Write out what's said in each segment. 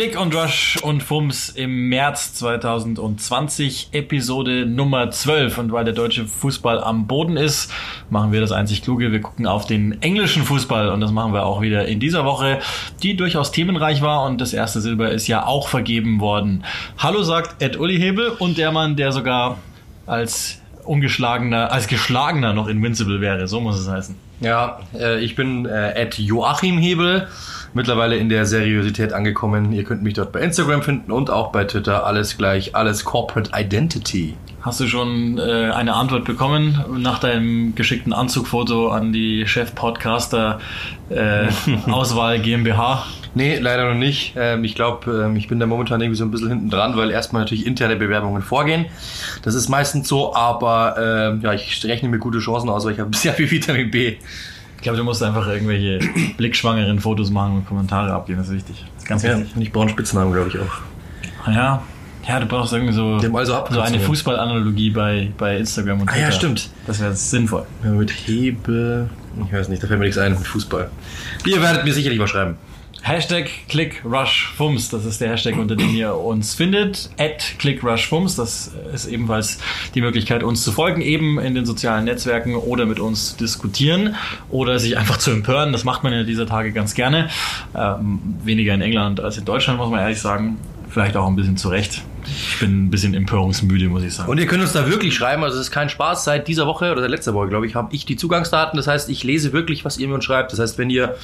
Click und Rush und Fums im März 2020, Episode Nummer 12. Und weil der deutsche Fußball am Boden ist, machen wir das einzig Kluge. Wir gucken auf den englischen Fußball und das machen wir auch wieder in dieser Woche, die durchaus themenreich war und das erste Silber ist ja auch vergeben worden. Hallo sagt Ed Uli Hebel und der Mann, der sogar als ungeschlagener, als geschlagener noch Invincible wäre, so muss es heißen. Ja, äh, ich bin äh, Joachim Hebel mittlerweile in der Seriosität angekommen. Ihr könnt mich dort bei Instagram finden und auch bei Twitter. Alles gleich, alles Corporate Identity. Hast du schon äh, eine Antwort bekommen nach deinem geschickten Anzugfoto an die Chef-Podcaster äh, Auswahl GmbH? Nee, leider noch nicht. Ähm, ich glaube, ähm, ich bin da momentan irgendwie so ein bisschen hinten dran, weil erstmal natürlich interne Bewerbungen vorgehen. Das ist meistens so, aber ähm, ja, ich rechne mir gute Chancen aus, weil ich habe sehr viel Vitamin B. Ich glaube, du musst einfach irgendwelche blickschwangeren Fotos machen und Kommentare abgeben, das ist wichtig. Das ist ganz Ja, wichtig. und ich brauche einen Spitznamen, glaube ich auch. Ja. Ja, du brauchst irgendwie so, also so eine Fußballanalogie bei, bei Instagram und Ah, Twitter. ja, stimmt. Das wäre sinnvoll. Ja, mit Hebe. Ich weiß nicht, da fällt mir nichts ein mit Fußball. Ihr werdet mir sicherlich was schreiben. Hashtag ClickRushFums, das ist der Hashtag, unter dem ihr uns findet. At ClickRushFums, das ist ebenfalls die Möglichkeit, uns zu folgen, eben in den sozialen Netzwerken oder mit uns zu diskutieren oder sich einfach zu empören. Das macht man ja dieser Tage ganz gerne. Ähm, weniger in England als in Deutschland, muss man ehrlich sagen. Vielleicht auch ein bisschen zu Recht. Ich bin ein bisschen empörungsmüde, muss ich sagen. Und ihr könnt uns da wirklich schreiben, also es ist kein Spaß. Seit dieser Woche oder seit letzter Woche, glaube ich, habe ich die Zugangsdaten. Das heißt, ich lese wirklich, was ihr mir schreibt. Das heißt, wenn ihr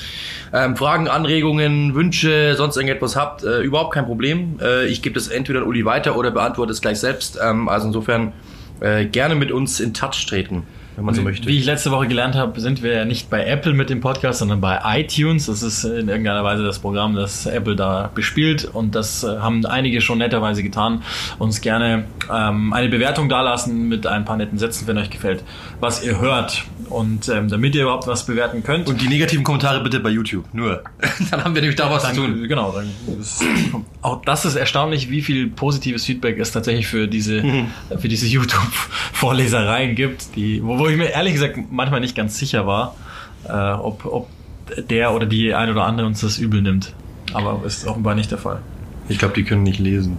ähm, Fragen, Anregungen, Wünsche, sonst irgendetwas habt, äh, überhaupt kein Problem. Äh, ich gebe das entweder an Uli weiter oder beantworte es gleich selbst. Ähm, also insofern äh, gerne mit uns in Touch treten, wenn man so möchte. Wie ich letzte Woche gelernt habe, sind wir ja nicht bei Apple mit dem Podcast, sondern bei iTunes. Das ist in irgendeiner Weise das Programm, das Apple da bespielt. Und das äh, haben einige schon netterweise getan. Uns gerne ähm, eine Bewertung dalassen mit ein paar netten Sätzen, wenn euch gefällt, was ihr hört. Und ähm, damit ihr überhaupt was bewerten könnt. Und die negativen Kommentare bitte bei YouTube. Nur. Dann haben wir nämlich da was zu tun. dann, genau, dann ist, auch das ist erstaunlich, wie viel positives Feedback es tatsächlich für diese, Mhm. für diese YouTube-Vorlesereien gibt, die, wo, wo ich mir ehrlich gesagt manchmal nicht ganz sicher war, äh, ob, ob der oder die ein oder andere uns das übel nimmt. Aber ist offenbar nicht der Fall. Ich glaube, die können nicht lesen.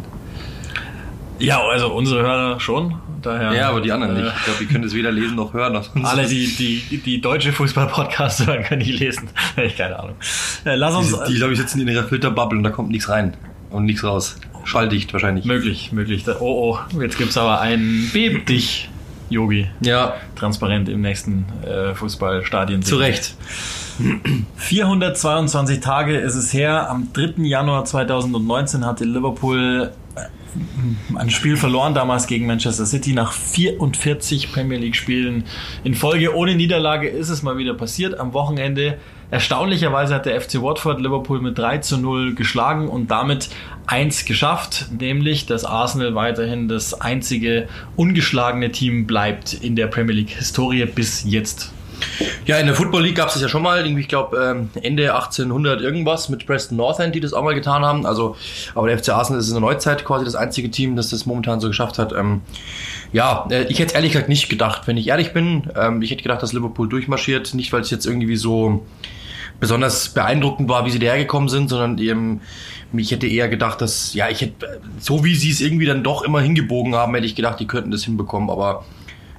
Ja, also unsere Hörer schon. Daher, Ja, aber die anderen äh, nicht. Ich glaube, die können das weder lesen noch hören. Noch Alle, die, die, die deutsche Fußball-Podcasts hören, können die lesen. ich keine Ahnung. Äh, lass uns. Die, die glaube ich, sitzen in ihrer Filterbubble und da kommt nichts rein. Und nichts raus. Schalldicht wahrscheinlich. Möglich, möglich. Oh, oh, jetzt gibt's aber ein Beb dich, Yogi. Ja, Transparent im nächsten äh, Fußballstadien. zu Recht. 422 Tage ist es her. Am 3. Januar 2019 hatte Liverpool äh, ein Spiel verloren, damals gegen Manchester City. Nach 44 Premier League-Spielen in Folge ohne Niederlage ist es mal wieder passiert. Am Wochenende erstaunlicherweise hat der FC Watford Liverpool mit 3 zu 0 geschlagen und damit eins geschafft, nämlich dass Arsenal weiterhin das einzige ungeschlagene Team bleibt in der Premier League-Historie bis jetzt. Ja, in der Football League gab es das ja schon mal, irgendwie, ich glaube, ähm, Ende 1800 irgendwas mit Preston North End, die das auch mal getan haben. Also, aber der FC Arsenal ist in der Neuzeit quasi das einzige Team, das das momentan so geschafft hat. Ähm, ja, äh, ich hätte ehrlich gesagt nicht gedacht, wenn ich ehrlich bin. Ähm, ich hätte gedacht, dass Liverpool durchmarschiert, nicht weil es jetzt irgendwie so besonders beeindruckend war, wie sie dahergekommen sind, sondern eben, ich hätte eher gedacht, dass, ja, ich hätte, so wie sie es irgendwie dann doch immer hingebogen haben, hätte ich gedacht, die könnten das hinbekommen, aber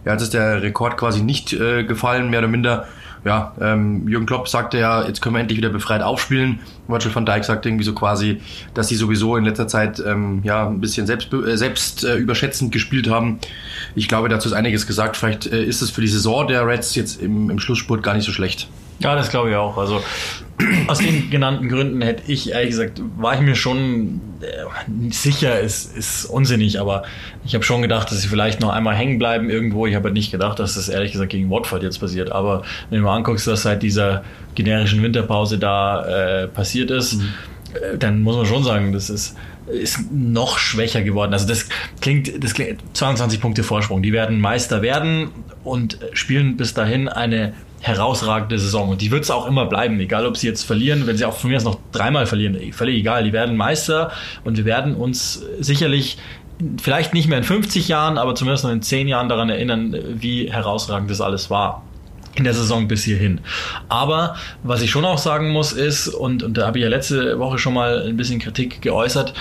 ja, jetzt ist der Rekord quasi nicht äh, gefallen, mehr oder minder. Ja, ähm, Jürgen Klopp sagte ja, jetzt können wir endlich wieder befreit aufspielen. Virgil van Dijk sagte irgendwie so quasi, dass sie sowieso in letzter Zeit ähm, ja ein bisschen selbst, äh, selbst äh, überschätzend gespielt haben. Ich glaube, dazu ist einiges gesagt. Vielleicht äh, ist es für die Saison der Reds jetzt im, im Schlussspurt gar nicht so schlecht. Ja, das glaube ich auch. Also aus den genannten Gründen hätte ich ehrlich gesagt, war ich mir schon äh, sicher, ist, ist unsinnig, aber ich habe schon gedacht, dass sie vielleicht noch einmal hängen bleiben irgendwo. Ich habe halt nicht gedacht, dass das ehrlich gesagt gegen Watford jetzt passiert. Aber wenn du mal anguckst, was seit dieser generischen Winterpause da äh, passiert ist, äh, dann muss man schon sagen, das ist ist noch schwächer geworden. Also das klingt, das klingt 22 Punkte Vorsprung. Die werden Meister werden und spielen bis dahin eine herausragende Saison. Und die wird es auch immer bleiben, egal ob sie jetzt verlieren, wenn sie auch von mir aus noch dreimal verlieren, völlig egal. Die werden Meister und wir werden uns sicherlich vielleicht nicht mehr in 50 Jahren, aber zumindest noch in 10 Jahren daran erinnern, wie herausragend das alles war. in der Saison bis hierhin. Aber was ich schon auch sagen muss ist, und, und da habe ich ja letzte Woche schon mal ein bisschen Kritik geäußert,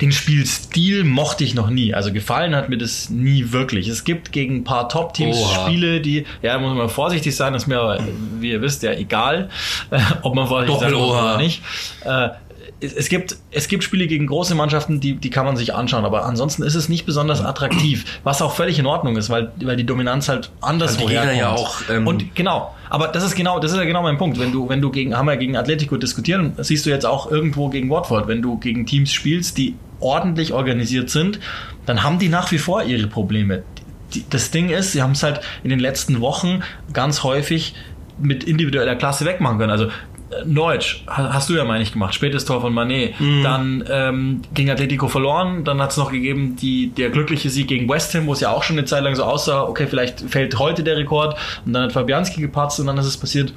den Spielstil mochte ich noch nie. Also gefallen hat mir das nie wirklich. Es gibt gegen ein paar Top-Teams Spiele, die, ja, da muss man vorsichtig sein, das ist mir aber, wie ihr wisst, ja egal, ob man vorsichtig sein muss oder nicht. Äh, es gibt, es gibt Spiele gegen große Mannschaften, die, die kann man sich anschauen, aber ansonsten ist es nicht besonders attraktiv, was auch völlig in Ordnung ist, weil, weil die Dominanz halt anders also herkommt. ja auch. Ähm und genau, aber das ist genau, das ist ja genau mein Punkt. Wenn du, wenn du gegen, wir gegen Atletico diskutieren, siehst du jetzt auch irgendwo gegen Watford, wenn du gegen Teams spielst, die ordentlich organisiert sind, dann haben die nach wie vor ihre Probleme. Das Ding ist, sie haben es halt in den letzten Wochen ganz häufig mit individueller Klasse wegmachen können. Also Neutsch, hast du ja, meine ich, gemacht. Spätes Tor von Manet. Mhm. Dann ähm, gegen Atletico verloren. Dann hat es noch gegeben die, der glückliche Sieg gegen West Ham, wo es ja auch schon eine Zeit lang so aussah, okay, vielleicht fällt heute der Rekord. Und dann hat Fabianski gepatzt und dann ist es passiert.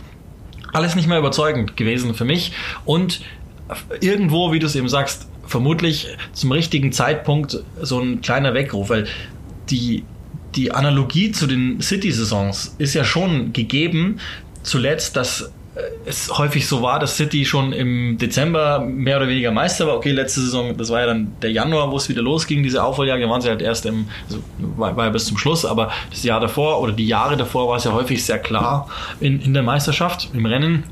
Alles nicht mehr überzeugend gewesen für mich. Und irgendwo, wie du es eben sagst, vermutlich zum richtigen Zeitpunkt so ein kleiner Weckruf, weil die, die Analogie zu den City-Saisons ist ja schon gegeben, zuletzt, dass es häufig so war, dass City schon im Dezember mehr oder weniger Meister war. Okay, letzte Saison, das war ja dann der Januar, wo es wieder losging, diese Aufholjagd. Da waren sie halt erst im, also war, war ja bis zum Schluss, aber das Jahr davor oder die Jahre davor war es ja häufig sehr klar in, in der Meisterschaft, im Rennen.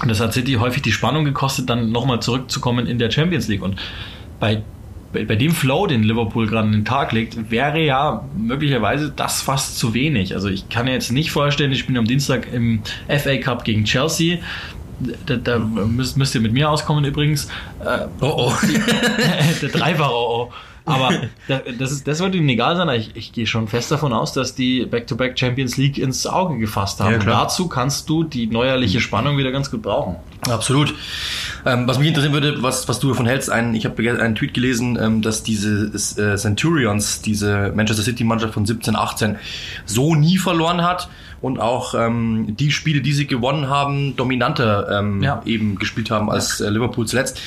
Und das hat City häufig die Spannung gekostet, dann nochmal zurückzukommen in der Champions League. Und bei bei, bei dem Flow, den Liverpool gerade an den Tag legt, wäre ja möglicherweise das fast zu wenig. Also ich kann mir jetzt nicht vorstellen, ich bin am Dienstag im FA Cup gegen Chelsea. Da, da müsst, müsst, ihr mit mir auskommen übrigens. Äh, oh oh. der Dreifache oh oh. Aber das, ist, das wird ihnen egal sein. Ich, ich gehe schon fest davon aus, dass die Back-to-Back -Back Champions League ins Auge gefasst haben. Ja, dazu kannst du die neuerliche Spannung wieder ganz gut brauchen. Absolut. Ähm, was mich interessieren würde, was, was du davon hältst, ein, ich habe einen Tweet gelesen, ähm, dass diese äh, Centurions, diese Manchester City Mannschaft von 17, 18, so nie verloren hat und auch ähm, die Spiele, die sie gewonnen haben, dominanter ähm, ja. eben gespielt haben als äh, Liverpool zuletzt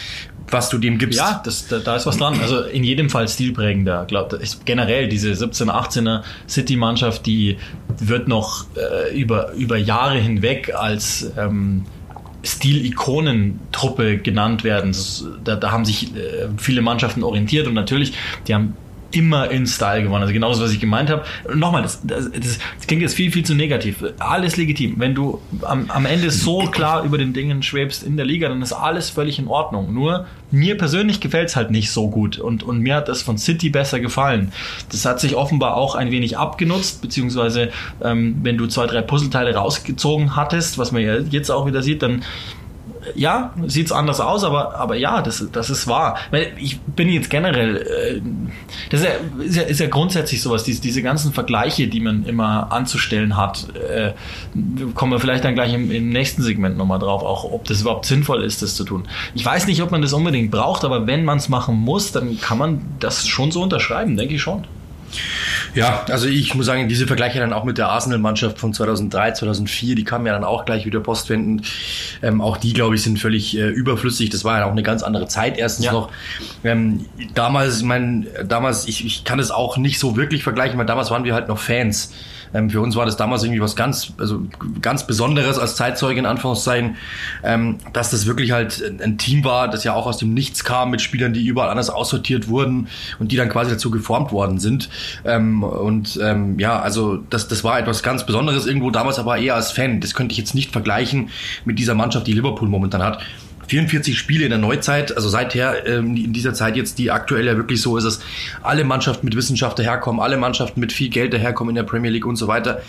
was du dem gibst. Ja, das, da, da ist was dran. Also in jedem Fall stilprägender. Glaub, generell diese 17, 18er City-Mannschaft, die wird noch äh, über, über Jahre hinweg als ähm, Stilikonentruppe genannt werden. Das, da, da haben sich äh, viele Mannschaften orientiert und natürlich, die haben immer in Style gewonnen. Also genauso, was ich gemeint habe. Nochmal, das, das, das, klingt jetzt viel, viel zu negativ. Alles legitim. Wenn du am, am Ende so klar über den Dingen schwebst in der Liga, dann ist alles völlig in Ordnung. Nur mir persönlich gefällt es halt nicht so gut und, und mir hat das von City besser gefallen. Das hat sich offenbar auch ein wenig abgenutzt, beziehungsweise ähm, wenn du zwei, drei Puzzleteile rausgezogen hattest, was man ja jetzt auch wieder sieht, dann ja, sieht es anders aus, aber, aber ja, das, das ist wahr. Ich bin jetzt generell, äh, das ist ja, ist ja, ist ja grundsätzlich sowas, diese, diese ganzen Vergleiche, die man immer anzustellen hat, äh, kommen wir vielleicht dann gleich im, im nächsten Segment nochmal drauf, auch ob das überhaupt sinnvoll ist, das zu tun. Ich weiß nicht, ob man das unbedingt braucht, aber wenn man es machen muss, dann kann man das schon so unterschreiben, denke ich schon. Ja, also ich muss sagen, diese Vergleiche dann auch mit der Arsenal-Mannschaft von 2003, 2004, die kamen ja dann auch gleich wieder postwendend. Ähm, auch die, glaube ich, sind völlig äh, überflüssig. Das war ja auch eine ganz andere Zeit erstens ja. noch. Ähm, damals, ich meine, damals, ich, ich kann es auch nicht so wirklich vergleichen, weil damals waren wir halt noch Fans. Ähm, für uns war das damals irgendwie was ganz, also ganz Besonderes als Zeitzeuge in Anführungszeichen, ähm, dass das wirklich halt ein Team war, das ja auch aus dem Nichts kam mit Spielern, die überall anders aussortiert wurden und die dann quasi dazu geformt worden sind. Ähm, und ähm, ja, also das, das war etwas ganz Besonderes irgendwo damals, aber eher als Fan. Das könnte ich jetzt nicht vergleichen mit dieser Mannschaft, die Liverpool momentan hat. 44 Spiele in der Neuzeit, also seither ähm, in dieser Zeit jetzt, die aktuell ja wirklich so ist, dass alle Mannschaften mit Wissenschaft daherkommen, alle Mannschaften mit viel Geld daherkommen in der Premier League und so weiter,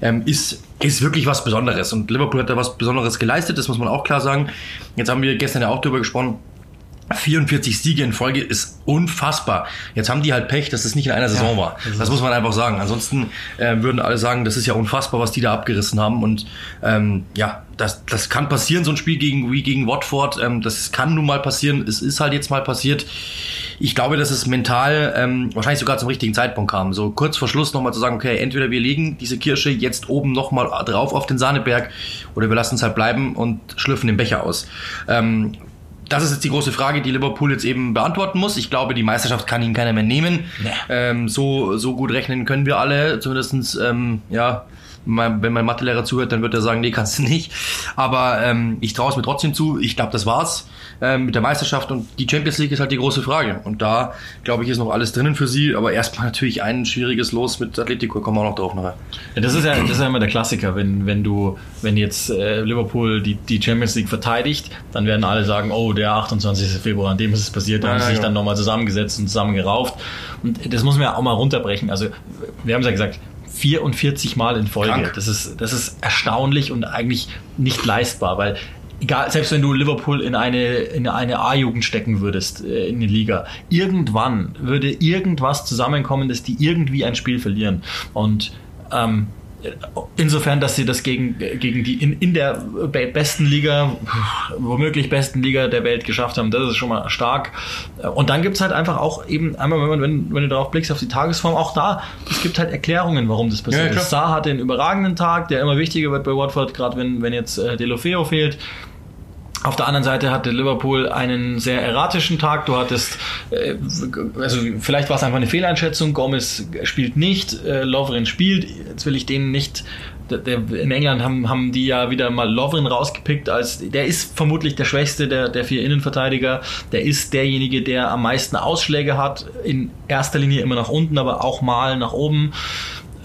ähm, ist, ist wirklich was Besonderes. Und Liverpool hat da was Besonderes geleistet, das muss man auch klar sagen. Jetzt haben wir gestern ja auch darüber gesprochen, 44 Siege in Folge ist unfassbar. Jetzt haben die halt Pech, dass es nicht in einer Saison ja, war. Das muss man einfach sagen. Ansonsten äh, würden alle sagen, das ist ja unfassbar, was die da abgerissen haben. Und ähm, ja, das, das kann passieren, so ein Spiel gegen, wie gegen Watford. Ähm, das kann nun mal passieren. Es ist halt jetzt mal passiert. Ich glaube, dass es mental ähm, wahrscheinlich sogar zum richtigen Zeitpunkt kam. So kurz vor Schluss nochmal zu sagen, okay, entweder wir legen diese Kirsche jetzt oben nochmal drauf auf den Sahneberg oder wir lassen es halt bleiben und schlürfen den Becher aus. Ähm, das ist jetzt die große Frage, die Liverpool jetzt eben beantworten muss. Ich glaube, die Meisterschaft kann ihnen keiner mehr nehmen. Nee. Ähm, so, so gut rechnen können wir alle, zumindestens ähm, ja, Mein, wenn mein Mathelehrer zuhört, dann wird er sagen, nee, kannst du nicht. Aber ähm, ich traue es mir trotzdem zu. Ich glaube, das war's ähm, mit der Meisterschaft und die Champions League ist halt die große Frage. Und da, glaube ich, ist noch alles drinnen für sie. Aber erstmal natürlich ein schwieriges Los mit Atletico, kommen wir auch noch drauf nachher. Ja, das ist ja, das ist ja immer der Klassiker, wenn, wenn du, wenn jetzt äh, Liverpool die, die Champions League verteidigt, dann werden alle sagen, oh, der 28. Februar, an dem ist es passiert, da Ja, haben sie ja, sich genau. dann nochmal zusammengesetzt und zusammengerauft. Und das muss man ja auch mal runterbrechen. Also, wir haben es ja gesagt, 44 Mal in Folge. Krank. Das ist, das ist erstaunlich und eigentlich nicht leistbar, weil egal, selbst wenn du Liverpool in eine, in eine A-Jugend stecken würdest, äh, in die Liga, irgendwann würde irgendwas zusammenkommen, dass die irgendwie ein Spiel verlieren. Und ähm, insofern, dass sie das gegen, gegen die in, in der be- besten Liga, womöglich besten Liga der Welt geschafft haben, das ist schon mal stark. Und dann gibt's halt einfach auch eben, einmal, wenn, man, wenn, wenn du darauf blickst, auf die Tagesform, auch da, es gibt halt Erklärungen, warum das passiert Ja, ist. Saar hatte einen überragenden Tag, der immer wichtiger wird bei Watford, gerade wenn, wenn jetzt äh, Delofeo fehlt. Auf der anderen Seite hatte Liverpool einen sehr erratischen Tag. Du hattest, äh, also vielleicht war es einfach eine Fehleinschätzung. Gomez spielt nicht, äh, Lovren spielt. Jetzt will ich den nicht. Der, der, in England haben, haben die ja wieder mal Lovren rausgepickt als der ist vermutlich der schwächste der, der vier Innenverteidiger. Der ist derjenige, der am meisten Ausschläge hat. In erster Linie immer nach unten, aber auch mal nach oben.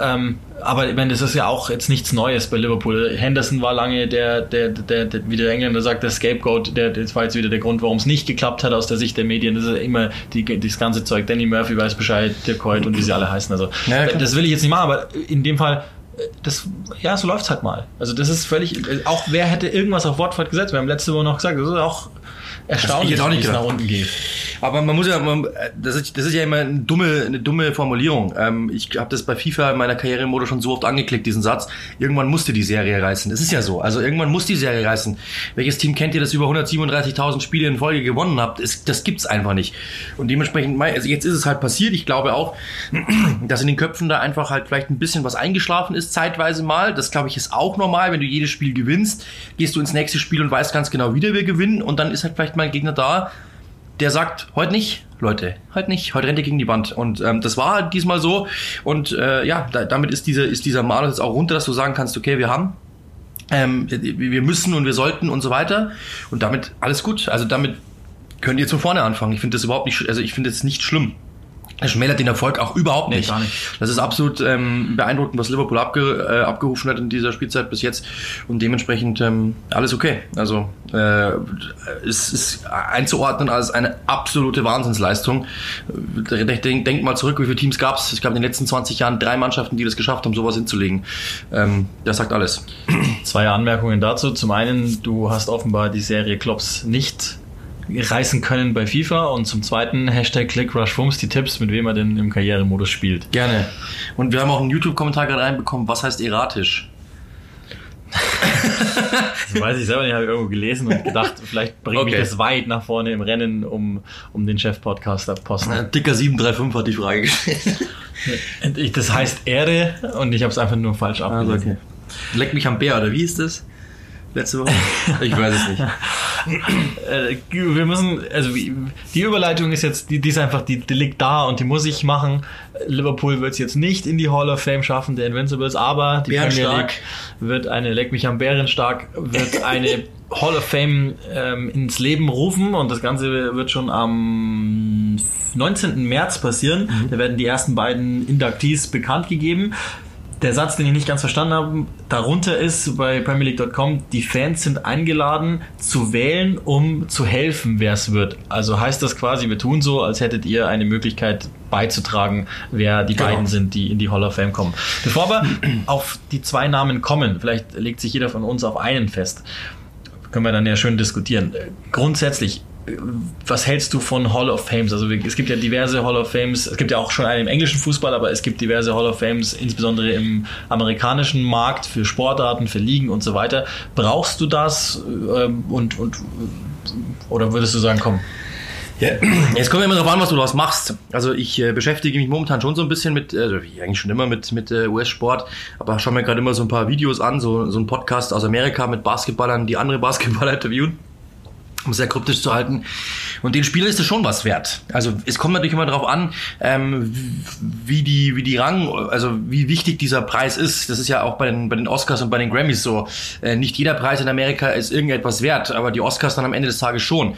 Ähm, aber ich meine, das ist ja auch jetzt nichts Neues bei Liverpool. Henderson war lange der, der, der, der wie der Engländer sagt, der Scapegoat. Der, das war jetzt wieder der Grund, warum es nicht geklappt hat aus der Sicht der Medien. Das ist ja immer die, das ganze Zeug. Danny Murphy weiß Bescheid, Dirk Hoyt und wie sie alle heißen. Also Ja, das will ich jetzt nicht machen, aber in dem Fall, das, ja, so läuft's halt mal. Also das ist völlig, auch wer hätte irgendwas auf Watford gesetzt? Wir haben letzte Woche noch gesagt, das ist auch erstaunlich, nicht wie es nach unten geht. Aber man muss ja, man, das, ist, das ist ja immer eine dumme, eine dumme Formulierung. Ähm, ich habe das bei FIFA in meiner Karrieremode schon so oft angeklickt, diesen Satz. Irgendwann musste die Serie reißen. Das ist ja so. Also irgendwann muss die Serie reißen. Welches Team kennt ihr, das über 137.000 Spiele in Folge gewonnen habt? Das, das gibt's einfach nicht. Und dementsprechend, also jetzt ist es halt passiert. Ich glaube auch, dass in den Köpfen da einfach halt vielleicht ein bisschen was eingeschlafen ist, zeitweise mal. Das glaube ich ist auch normal. Wenn du jedes Spiel gewinnst, gehst du ins nächste Spiel und weißt ganz genau, wie der wir gewinnen. Und dann ist halt vielleicht mal ein Gegner da, der sagt, heute nicht, Leute, heute nicht, heute rennt ihr gegen die Wand. Und ähm, das war halt diesmal so. Und äh, ja, da, damit ist, diese, ist dieser Malus jetzt auch runter, dass du sagen kannst, okay, wir haben, ähm, wir müssen und wir sollten und so weiter. Und damit alles gut. Also damit könnt ihr von vorne anfangen. Ich finde das überhaupt nicht, also ich finde es nicht schlimm. Das schmälert den Erfolg auch überhaupt Nee, nicht. gar nicht. Das ist absolut ähm, beeindruckend, was Liverpool abge, äh, abgerufen hat in dieser Spielzeit bis jetzt und dementsprechend ähm, alles okay. Also äh, es ist einzuordnen als eine absolute Wahnsinnsleistung. Äh, Denk, denk mal zurück, wie viele Teams gab es? Ich glaube in den letzten 20 Jahren drei Mannschaften, die das geschafft haben, sowas hinzulegen. Ähm, das sagt alles. Zwei Anmerkungen dazu. Zum einen, du hast offenbar die Serie Klops nicht reißen können bei FIFA und zum zweiten Hashtag ClickRushFums die Tipps, mit wem er denn im Karrieremodus spielt. Gerne. Und wir haben auch einen YouTube-Kommentar gerade reinbekommen. Was heißt erratisch? Das weiß ich selber nicht, habe ich irgendwo gelesen und gedacht, vielleicht bringt mich Okay. das weit nach vorne im Rennen um, um den Chef-Podcaster-Posten. Dicker 735 hat die Frage gestellt. Ich- Das heißt Ehre und ich habe es einfach nur falsch Also abgelesen. okay. Leck mich am Bär, oder wie ist das? Letzte Woche? Ich weiß es nicht. Äh, wir müssen, also die Überleitung ist jetzt, die, die ist einfach, die, die liegt da und die muss ich machen. Liverpool wird es jetzt nicht in die Hall of Fame schaffen, der Invincibles, aber die Premier Bärenstark. League wird eine, leck mich am Bärenstark, wird eine Hall of Fame ähm, ins Leben rufen und das Ganze wird schon am 19. März passieren. Da werden die ersten beiden Inductees bekannt gegeben. Der Satz, den ich nicht ganz verstanden habe, darunter ist bei PremierLeague.com, die Fans sind eingeladen zu wählen, um zu helfen, wer es wird. Also heißt das quasi, wir tun so, als hättet ihr eine Möglichkeit beizutragen, wer die Genau. beiden sind, die in die Hall of Fame kommen. Bevor wir auf die zwei Namen kommen, vielleicht legt sich jeder von uns auf einen fest, können wir dann ja schön diskutieren. Grundsätzlich, was hältst du von Hall of Fames? Also es gibt ja diverse Hall of Fames, es gibt ja auch schon eine im englischen Fußball, aber es gibt diverse Hall of Fames, insbesondere im amerikanischen Markt für Sportarten, für Ligen und so weiter. Brauchst du das ähm, und, und oder würdest du sagen, komm, Ja, jetzt kommt ja immer darauf an, was du daraus machst. Also ich äh, beschäftige mich momentan schon so ein bisschen mit, also wie eigentlich schon immer mit, mit äh, US-Sport, aber schaue mir gerade immer so ein paar Videos an, so, so ein Podcast aus Amerika mit Basketballern, die andere Basketballer interviewen. Um es sehr kryptisch zu halten. Und den Spielern ist es schon was wert. Also es kommt natürlich immer darauf an, ähm, wie die, wie die Rang, also wie wichtig dieser Preis ist. Das ist ja auch bei den, bei den Oscars und bei den Grammys so. Äh, nicht jeder Preis in Amerika ist irgendetwas wert, aber die Oscars dann am Ende des Tages schon.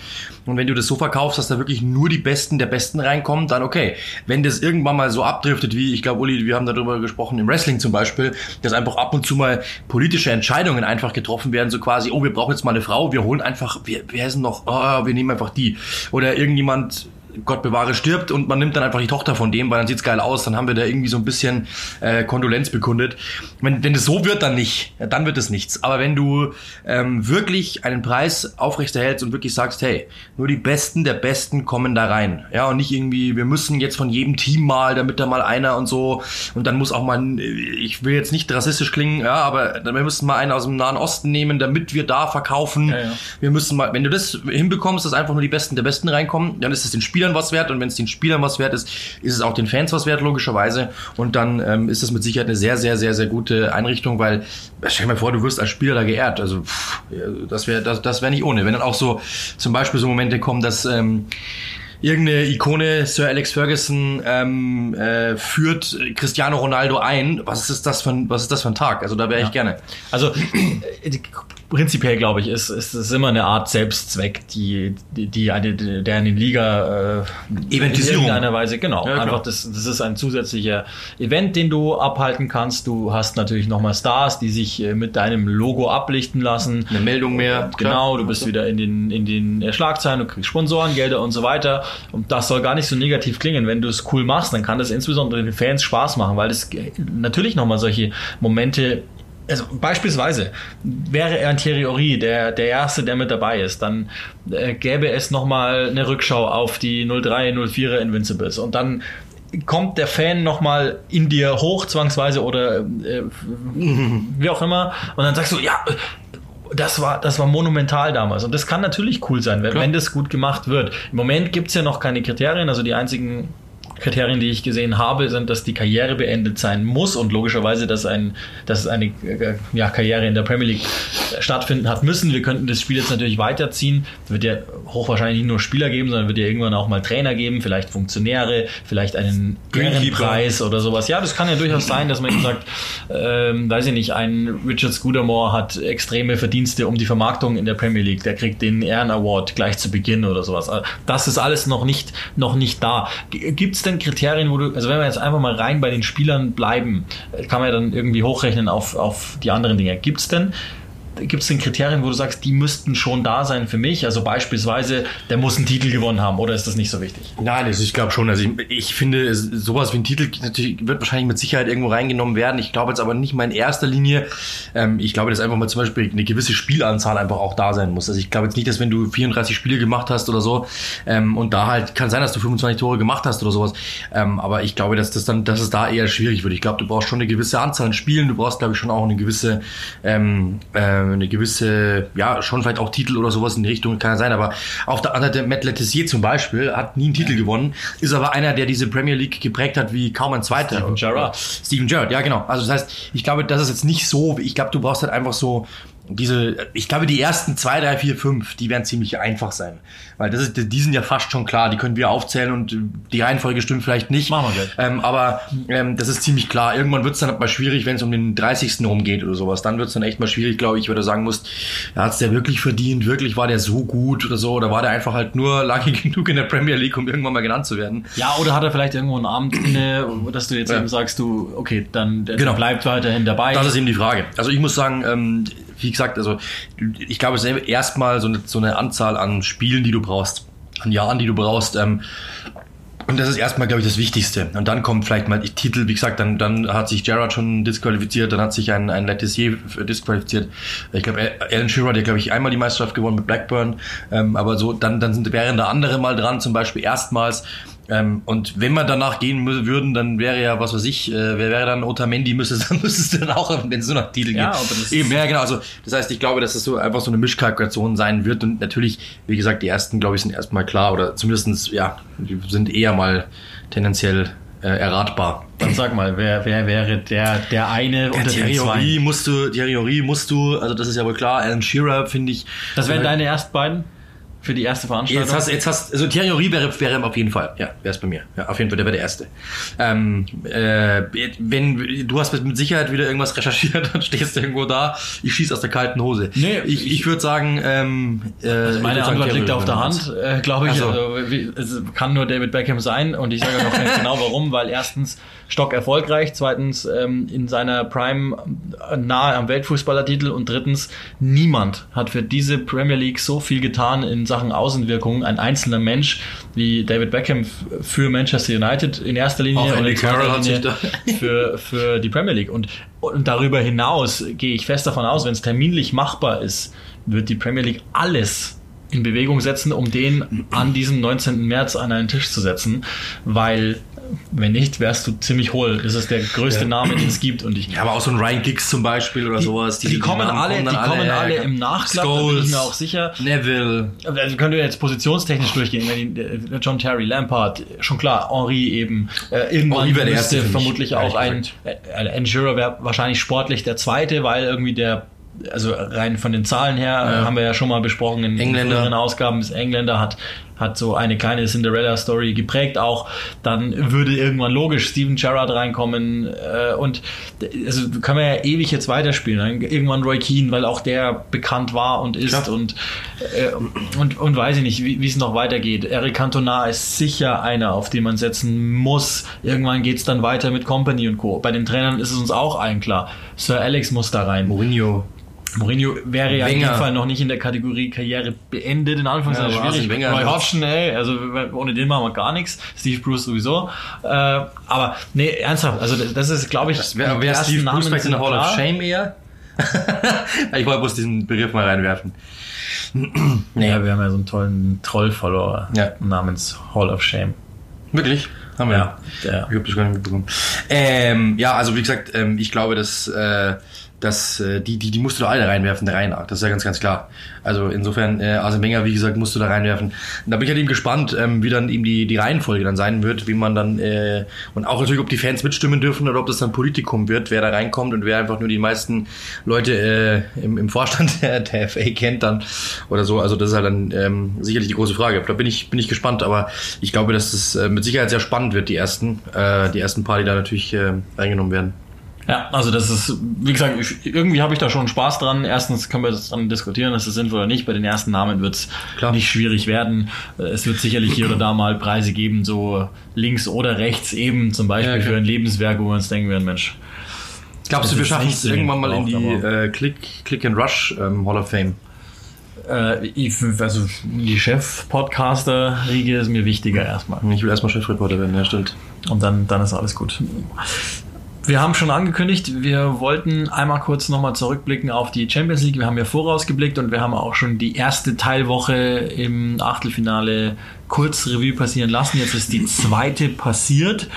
Und wenn du das so verkaufst, dass da wirklich nur die Besten der Besten reinkommen, dann okay. Wenn das irgendwann mal so abdriftet, wie ich glaube, Uli, wir haben darüber gesprochen im Wrestling zum Beispiel, dass einfach ab und zu mal politische Entscheidungen einfach getroffen werden, so quasi, oh, wir brauchen jetzt mal eine Frau, wir holen einfach, wer, wer ist noch, oh, wir nehmen einfach die. Oder irgendjemand Gott bewahre, stirbt und man nimmt dann einfach die Tochter von dem, weil dann sieht's geil aus, dann haben wir da irgendwie so ein bisschen äh, Kondolenz bekundet. Wenn, wenn das so wird, dann nicht. Dann wird es nichts. Aber wenn du ähm, wirklich einen Preis aufrechterhältst und wirklich sagst, hey, nur die Besten der Besten kommen da rein. Ja, und nicht irgendwie, wir müssen jetzt von jedem Team mal, damit da mal einer und so. Und dann muss auch mal, ich will jetzt nicht rassistisch klingen, ja, aber wir müssen mal einen aus dem Nahen Osten nehmen, damit wir da verkaufen. Ja, ja. Wir müssen mal, wenn du das hinbekommst, dass einfach nur die Besten der Besten reinkommen, dann ist es den Spielern Spielern was wert und wenn es den Spielern was wert ist, ist es auch den Fans was wert, logischerweise. Und dann ähm, ist es mit Sicherheit eine sehr, sehr, sehr, sehr gute Einrichtung, weil stell dir mal vor, du wirst als Spieler da geehrt. Also pff, das wäre das, das wär nicht ohne. Wenn dann auch so zum Beispiel so Momente kommen, dass ähm, irgendeine Ikone, Sir Alex Ferguson, ähm, äh, führt Cristiano Ronaldo ein. Was ist das für ein, was ist das für ein Tag? Also da wäre ich gerne. Also prinzipiell glaube ich, ist, ist es immer eine Art Selbstzweck, die, die, die eine, der in den Liga äh, Eventisierung. in irgendeiner Weise, genau. Ja, einfach das, das ist ein zusätzlicher Event, den du abhalten kannst. Du hast natürlich nochmal Stars, die sich äh, mit deinem Logo ablichten lassen. Eine Meldung mehr. Genau, du bist wieder in den, in den äh, Schlagzeilen, du kriegst Sponsorengelder und so weiter. Und das soll gar nicht so negativ klingen. Wenn du es cool machst, dann kann das insbesondere den Fans Spaß machen, weil es natürlich nochmal solche Momente also beispielsweise wäre er ein Thierry der, der Erste, der mit dabei ist, dann äh, gäbe es nochmal eine Rückschau auf die 03, 04er Invincibles und dann kommt der Fan nochmal in dir hoch, zwangsweise oder äh, wie auch immer und dann sagst du, ja, das war, das war monumental damals. Und das kann natürlich cool sein, wenn, wenn das gut gemacht wird. Im Moment gibt's ja noch keine Kriterien, also die einzigen Kriterien, die ich gesehen habe, sind, dass die Karriere beendet sein muss und logischerweise, dass, ein, dass eine äh, ja, Karriere in der Premier League stattfinden hat müssen. Wir könnten das Spiel jetzt natürlich weiterziehen. Es wird ja hochwahrscheinlich nicht nur Spieler geben, sondern wird ja irgendwann auch mal Trainer geben, vielleicht Funktionäre, vielleicht einen Ehrenpreis oder sowas. Ja, das kann ja durchaus sein, dass man sagt, ähm, weiß ich nicht, ein Richard Scudamore hat extreme Verdienste um die Vermarktung in der Premier League. Der kriegt den Ehren Award gleich zu Beginn oder sowas. Das ist alles noch nicht, noch nicht da. Gibt es denn Kriterien, wo du, also wenn wir jetzt einfach mal rein bei den Spielern bleiben, kann man ja dann irgendwie hochrechnen auf, auf die anderen Dinge. Gibt es denn gibt es denn Kriterien, wo du sagst, die müssten schon da sein für mich? Also beispielsweise, der muss einen Titel gewonnen haben oder ist das nicht so wichtig? Nein, also ich glaube schon. Also ich, ich, finde, sowas wie ein Titel wird wahrscheinlich mit Sicherheit irgendwo reingenommen werden. Ich glaube jetzt aber nicht mal in erster Linie. Ähm, ich glaube, dass einfach mal zum Beispiel eine gewisse Spielanzahl einfach auch da sein muss. Also ich glaube jetzt nicht, dass wenn du 34 Spiele gemacht hast oder so ähm, und da halt kann sein, dass du 25 Tore gemacht hast oder sowas. Ähm, aber ich glaube, dass das dann, dass es da eher schwierig wird. Ich glaube, du brauchst schon eine gewisse Anzahl an Spielen. Du brauchst, glaube ich, schon auch eine gewisse ähm, äh, eine gewisse, ja, schon vielleicht auch Titel oder sowas in die Richtung kann ja sein, aber auf der anderen Seite, Matt Letizier zum Beispiel hat nie einen Titel gewonnen, ist aber einer, der diese Premier League geprägt hat wie kaum ein zweiter. Steven Gerrard. Steven Gerrard, ja genau. Also das heißt, ich glaube, das ist jetzt nicht so, ich glaube, du brauchst halt einfach so diese, ich glaube, die ersten zwei, drei, vier, fünf, die werden ziemlich einfach sein. Weil das ist, die sind ja fast schon klar, die können wir aufzählen und die Reihenfolge stimmt vielleicht nicht. Machen wir gleich. Ähm, aber ähm, das ist ziemlich klar. Irgendwann wird es dann mal schwierig, wenn es um den 30. rumgeht oder sowas. Dann wird es dann echt mal schwierig, glaube ich, weil du sagen musst, ja, hat es der wirklich verdient, wirklich war der so gut oder so, oder war der einfach halt nur lange genug in der Premier League, um irgendwann mal genannt zu werden. Ja, oder hat er vielleicht irgendwo einen Abend inne, dass du jetzt ja. eben sagst, du, okay, dann der genau. bleibt weiterhin dabei. Das ist eben die Frage. Also ich muss sagen, ähm, wie gesagt, also ich glaube, es ist erstmal so eine, so eine Anzahl an Spielen, die du brauchst, an Jahren, die du brauchst. Ähm, und das ist erstmal, glaube ich, das Wichtigste. Und dann kommt vielleicht mal die Titel, wie gesagt, dann, dann hat sich Gerard schon disqualifiziert, dann hat sich ein, ein Letizier disqualifiziert. Ich glaube, Alan Shearer hat ja, glaube ich, einmal die Meisterschaft gewonnen mit Blackburn. Ähm, aber so, dann, dann sind, wären da andere mal dran, zum Beispiel erstmals. Ähm, und wenn wir danach gehen würden, dann wäre ja, was weiß ich, äh, wer wäre dann Otamendi, müsste dann müsste es dann auch, wenn es nur noch Titel ja, gibt. Eben, ja, genau. Also das heißt, ich glaube, dass es so einfach so eine Mischkalkulation sein wird. Und natürlich, wie gesagt, die ersten, glaube ich, sind erstmal klar oder zumindestens ja, die sind eher mal tendenziell äh, erratbar. Dann sag mal, wer, wer wäre der, der eine ja, unter Thierry den zwei? musst du, Thierry musst du, also das ist ja wohl klar, Alan Shearer finde ich. Das wären deine ersten beiden? Für die erste Veranstaltung. Jetzt hast, jetzt hast, also Thierry Henry wäre, wäre auf jeden Fall, ja, wäre es bei mir. Ja, auf jeden Fall, der wäre der Erste. Ähm, äh, wenn, du hast mit Sicherheit wieder irgendwas recherchiert, dann stehst du irgendwo da, ich schieße aus der kalten Hose. Nee, ich, ich würde sagen, ähm, äh, also meine Antwort liegt auf der Hand, äh, glaube ich. So. Also, wie, es kann nur David Beckham sein und ich sage auch noch ganz genau warum, weil erstens Stock erfolgreich, zweitens ähm, in seiner Prime nahe am Weltfußballertitel und drittens niemand hat für diese Premier League so viel getan in Sachen Außenwirkung, ein einzelner Mensch wie David Beckham für Manchester United in erster Linie Auch und Andy Carroll hat sich da- für, für die Premier League. Und, und darüber hinaus gehe ich fest davon aus, wenn es terminlich machbar ist, wird die Premier League alles in Bewegung setzen, um den an diesem 19. März an einen Tisch zu setzen, weil wenn nicht, wärst du ziemlich hohl. Das ist der größte Ja. Name, den es gibt. Und ich Ja, aber auch so ein Ryan Giggs zum Beispiel oder sowas. die, kommen Namen alle, dann die kommen alle ja. im Nachklapp, da bin ich mir auch sicher. Neville. Also könnt ihr jetzt positionstechnisch durchgehen. Wenn die, John Terry, Lampard, schon klar, Henri eben. Äh, irgendwann der müsste vermutlich auch ein äh, ein Shearer wäre wahrscheinlich sportlich der Zweite, weil irgendwie der also rein von den Zahlen her Ja. haben wir ja schon mal besprochen in Engländer. früheren Ausgaben ist Engländer hat hat so eine kleine Cinderella-Story geprägt auch. Dann würde irgendwann logisch Steven Gerrard reinkommen äh, und also können wir ja ewig jetzt weiterspielen. Dann irgendwann Roy Keane, weil auch der bekannt war und ist Klar. und, äh, und und weiß ich nicht, wie es noch weitergeht. Eric Cantona ist sicher einer, auf den man setzen muss. Irgendwann geht's dann weiter mit Company und Co. Bei den Trainern ist es uns auch allen klar. Sir Alex muss da rein. Mourinho. Mourinho wäre ja in Wenger. dem Fall noch nicht in der Kategorie Karriere beendet, in Anführungszeichen Ja, schwierig. Wenger Roy Hodgson, ey, also ohne den machen wir gar nichts. Steve Bruce sowieso. Äh, aber nee, ernsthaft, also das ist, glaube ich, wer ersten Steve Namen Bruce vielleicht in der Hall of. Shame eher? ich wollte bloß diesen Begriff mal reinwerfen. Nee, ja, wir haben ja so einen tollen Troll-Follower Ja. namens Hall of Shame. Wirklich? Haben wir. Ja, der- Ich habe das gar nicht mitbekommen. Ähm, ja, also wie gesagt, ähm, ich glaube, dass, äh, dass äh, die, die, die musst du da alle reinwerfen, der Reihe nach. Das ist ja ganz, ganz klar. Also insofern, äh, Arsene Wenger, wie gesagt, musst du da reinwerfen. Und da bin ich halt eben gespannt, ähm, wie dann eben die, die Reihenfolge dann sein wird, wie man dann, äh, und auch natürlich, ob die Fans mitstimmen dürfen oder ob das dann Politikum wird, wer da reinkommt und wer einfach nur die meisten Leute äh, im, im Vorstand der, der FA kennt dann oder so. Also das ist halt dann ähm, sicherlich die große Frage. Da bin ich, bin ich gespannt, aber ich glaube, dass es äh, mit Sicherheit sehr spannend wird, die ersten, äh, die ersten paar, die da natürlich äh, reingenommen werden. Ja, also das ist, wie gesagt, ich, irgendwie habe ich da schon Spaß dran. Erstens können wir das dann diskutieren, ist es sinnvoll oder nicht. Bei den ersten Namen wird es nicht schwierig werden. Äh, Es wird sicherlich hier oder da mal Preise geben, so links oder rechts eben, zum Beispiel Ja, klar. für ein Lebenswerk, wo wir uns denken werden, Mensch. Glaubst du, wir schaffen es irgendwann mal in die äh, Click, Click and Rush ähm, Hall of Fame? Äh, ich, also die Chef-Podcaster-Riege ist mir wichtiger erstmal. Ich will erstmal Chefreporter werden, ja, stimmt. Und dann, dann ist alles gut. Wir haben schon angekündigt, wir wollten einmal kurz nochmal zurückblicken auf die Champions League. Wir haben ja vorausgeblickt und wir haben auch schon die erste Teilwoche im Achtelfinale kurz Revue passieren lassen. Jetzt ist die zweite passiert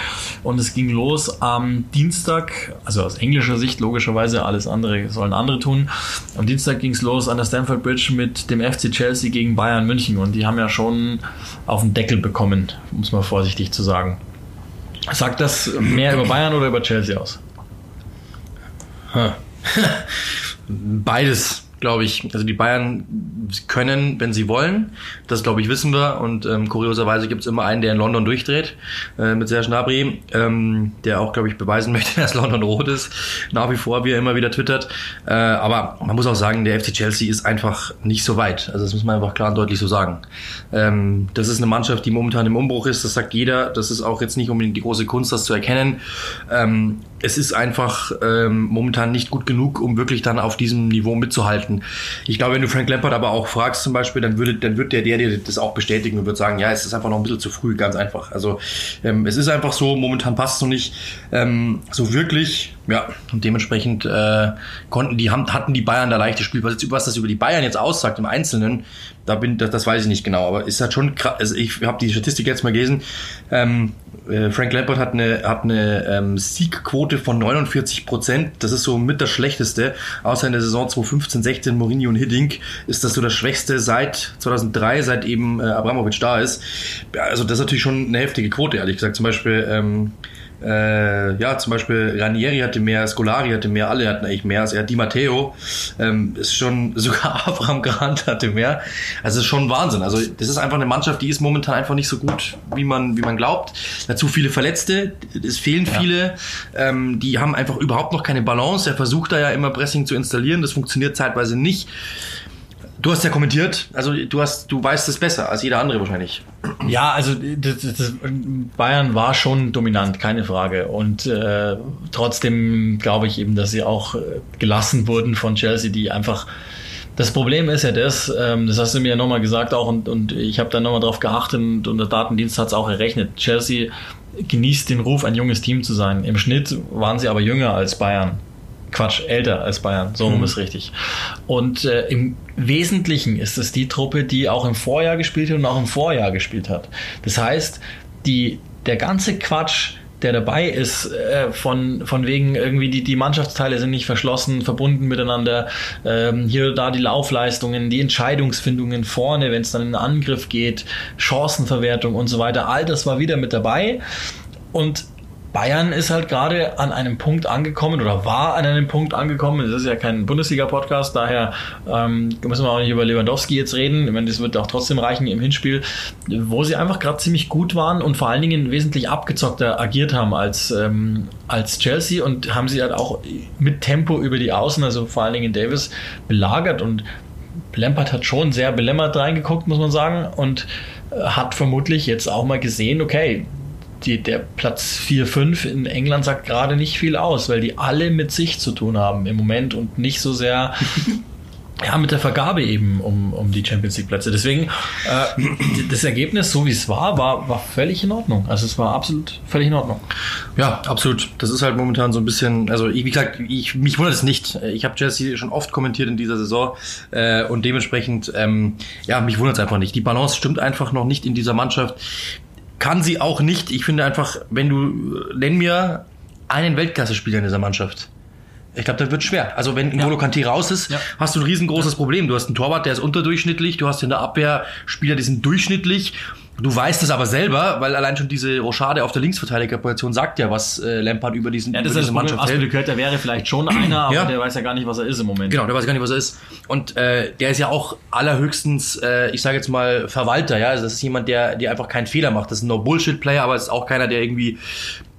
und es ging los am Dienstag, also aus englischer Sicht logischerweise, alles andere sollen andere tun. Am Dienstag ging es los an der Stamford Bridge mit dem FC Chelsea gegen Bayern München und die haben ja schon auf den Deckel bekommen, um es mal vorsichtig zu sagen. Sagt das mehr über Bayern oder über Chelsea aus? Beides, glaube ich. Also die Bayern können, wenn sie wollen. Das, glaube ich, wissen wir. Und ähm, kurioserweise gibt es immer einen, der in London durchdreht, äh, mit Serge Gnabry, ähm, der auch, glaube ich, beweisen möchte, dass London rot ist. Nach wie vor, wie er immer wieder twittert. Äh, aber man muss auch sagen, der FC Chelsea ist einfach nicht so weit. Also das muss man einfach klar und deutlich so sagen. Ähm, das ist eine Mannschaft, die momentan im Umbruch ist. Das sagt jeder. Das ist auch jetzt nicht unbedingt die große Kunst, das zu erkennen. Ähm, es ist einfach ähm, momentan nicht gut genug, um wirklich dann auf diesem Niveau mitzuhalten. Ich glaube, wenn du Frank Lampard aber auch fragst zum Beispiel, dann würde, dann wird der, der dir das auch bestätigen und wird sagen, ja, es ist einfach noch ein bisschen zu früh, ganz einfach. Also ähm, es ist einfach so, momentan passt es noch nicht ähm, so wirklich. Ja, und dementsprechend äh, konnten die, haben, hatten die Bayern da leichte Spiel. Was, was das über die Bayern jetzt aussagt im Einzelnen, da bin, das, das weiß ich nicht genau, aber ist halt schon krass. Also ich habe die Statistik jetzt mal gelesen. Ähm, äh, Frank Lampard hat eine, hat eine ähm, Siegquote von 49 Prozent. Das ist so mit das Schlechteste. Außer in der Saison 2015, 16 Mourinho und Hiddink ist das so das Schwächste seit 2003, seit eben äh, Abramovic da ist. Also das ist natürlich schon eine heftige Quote, ehrlich gesagt. Zum Beispiel ähm, äh, ja, zum Beispiel Ranieri hatte mehr, Scolari hatte mehr, alle hatten eigentlich mehr. Also er Di Matteo ähm, ist schon, sogar Abraham Grant hatte mehr. Also es ist schon Wahnsinn. Also das ist einfach eine Mannschaft, die ist momentan einfach nicht so gut, wie man, wie man glaubt. Dazu viele Verletzte, es fehlen ja. viele. Ähm, die haben einfach überhaupt noch keine Balance. Er versucht da ja immer Pressing zu installieren, das funktioniert zeitweise nicht. Du hast ja kommentiert, also du hast, du weißt es besser als jeder andere wahrscheinlich. Ja, also das, das, Bayern war schon dominant, keine Frage. Und äh, trotzdem glaube ich eben, dass sie auch äh, gelassen wurden von Chelsea, die einfach das Problem ist ja das, ähm, das hast du mir ja nochmal gesagt auch und, und ich habe da nochmal drauf geachtet und, und der Datendienst hat es auch errechnet. Chelsea genießt den Ruf, ein junges Team zu sein. Im Schnitt waren sie aber jünger als Bayern. Quatsch, älter als Bayern, so rum mhm. ist richtig. Und äh, im Wesentlichen ist es die Truppe, die auch im Vorjahr gespielt hat und auch im Vorjahr gespielt hat. Das heißt, die, der ganze Quatsch, der dabei ist, äh, von, von wegen irgendwie die, die Mannschaftsteile sind nicht verschlossen, verbunden miteinander, ähm, hier oder da die Laufleistungen, die Entscheidungsfindungen vorne, wenn es dann in den Angriff geht, Chancenverwertung und so weiter, all das war wieder mit dabei. Und Bayern ist halt gerade an einem Punkt angekommen oder war an einem Punkt angekommen. Das ist ja kein Bundesliga-Podcast, daher ähm, müssen wir auch nicht über Lewandowski jetzt reden. Ich meine, das wird auch trotzdem reichen im Hinspiel, wo sie einfach gerade ziemlich gut waren und vor allen Dingen wesentlich abgezockter agiert haben als, ähm, als Chelsea und haben sie halt auch mit Tempo über die Außen, also vor allen Dingen Davis, belagert und Lampard hat schon sehr belämmert reingeguckt, muss man sagen, und hat vermutlich jetzt auch mal gesehen, okay, die, der Platz 4, 5 in England sagt gerade nicht viel aus, weil die alle mit sich zu tun haben im Moment und nicht so sehr ja, mit der Vergabe eben um, um die Champions League Plätze. Deswegen, äh, das Ergebnis, so wie es war, war, war völlig in Ordnung. Also es war absolut völlig in Ordnung. Ja, absolut. Das ist halt momentan so ein bisschen, also wie gesagt, ich, mich wundert es nicht. Ich habe Jesse schon oft kommentiert in dieser Saison äh, und dementsprechend, ähm, ja, mich wundert es einfach nicht. Die Balance stimmt einfach noch nicht in dieser Mannschaft kann sie auch nicht. Ich finde einfach, wenn du, nenn mir einen Weltklasse-Spieler in dieser Mannschaft. Ich glaube, das wird schwer. Also wenn N'Golo ja. Kanté raus ist, ja. hast du ein riesengroßes. Problem. Du hast einen Torwart, der ist unterdurchschnittlich, du hast in der Abwehr Spieler, die sind durchschnittlich Du weißt es aber selber, weil allein schon diese Rochade auf der Linksverteidigerposition sagt ja, was äh, Lampard über diesen ja, das über diese Mannschaft hält. Gehört, der wäre vielleicht schon einer, aber ja. der weiß ja gar nicht, was er ist im Moment. Genau, der weiß gar nicht, was er ist. Und äh, der ist ja auch allerhöchstens, äh, ich sage jetzt mal, Verwalter. Ja, also das ist jemand, der, der einfach keinen Fehler macht. Das ist ein No-Bullshit-Player, aber es ist auch keiner, der irgendwie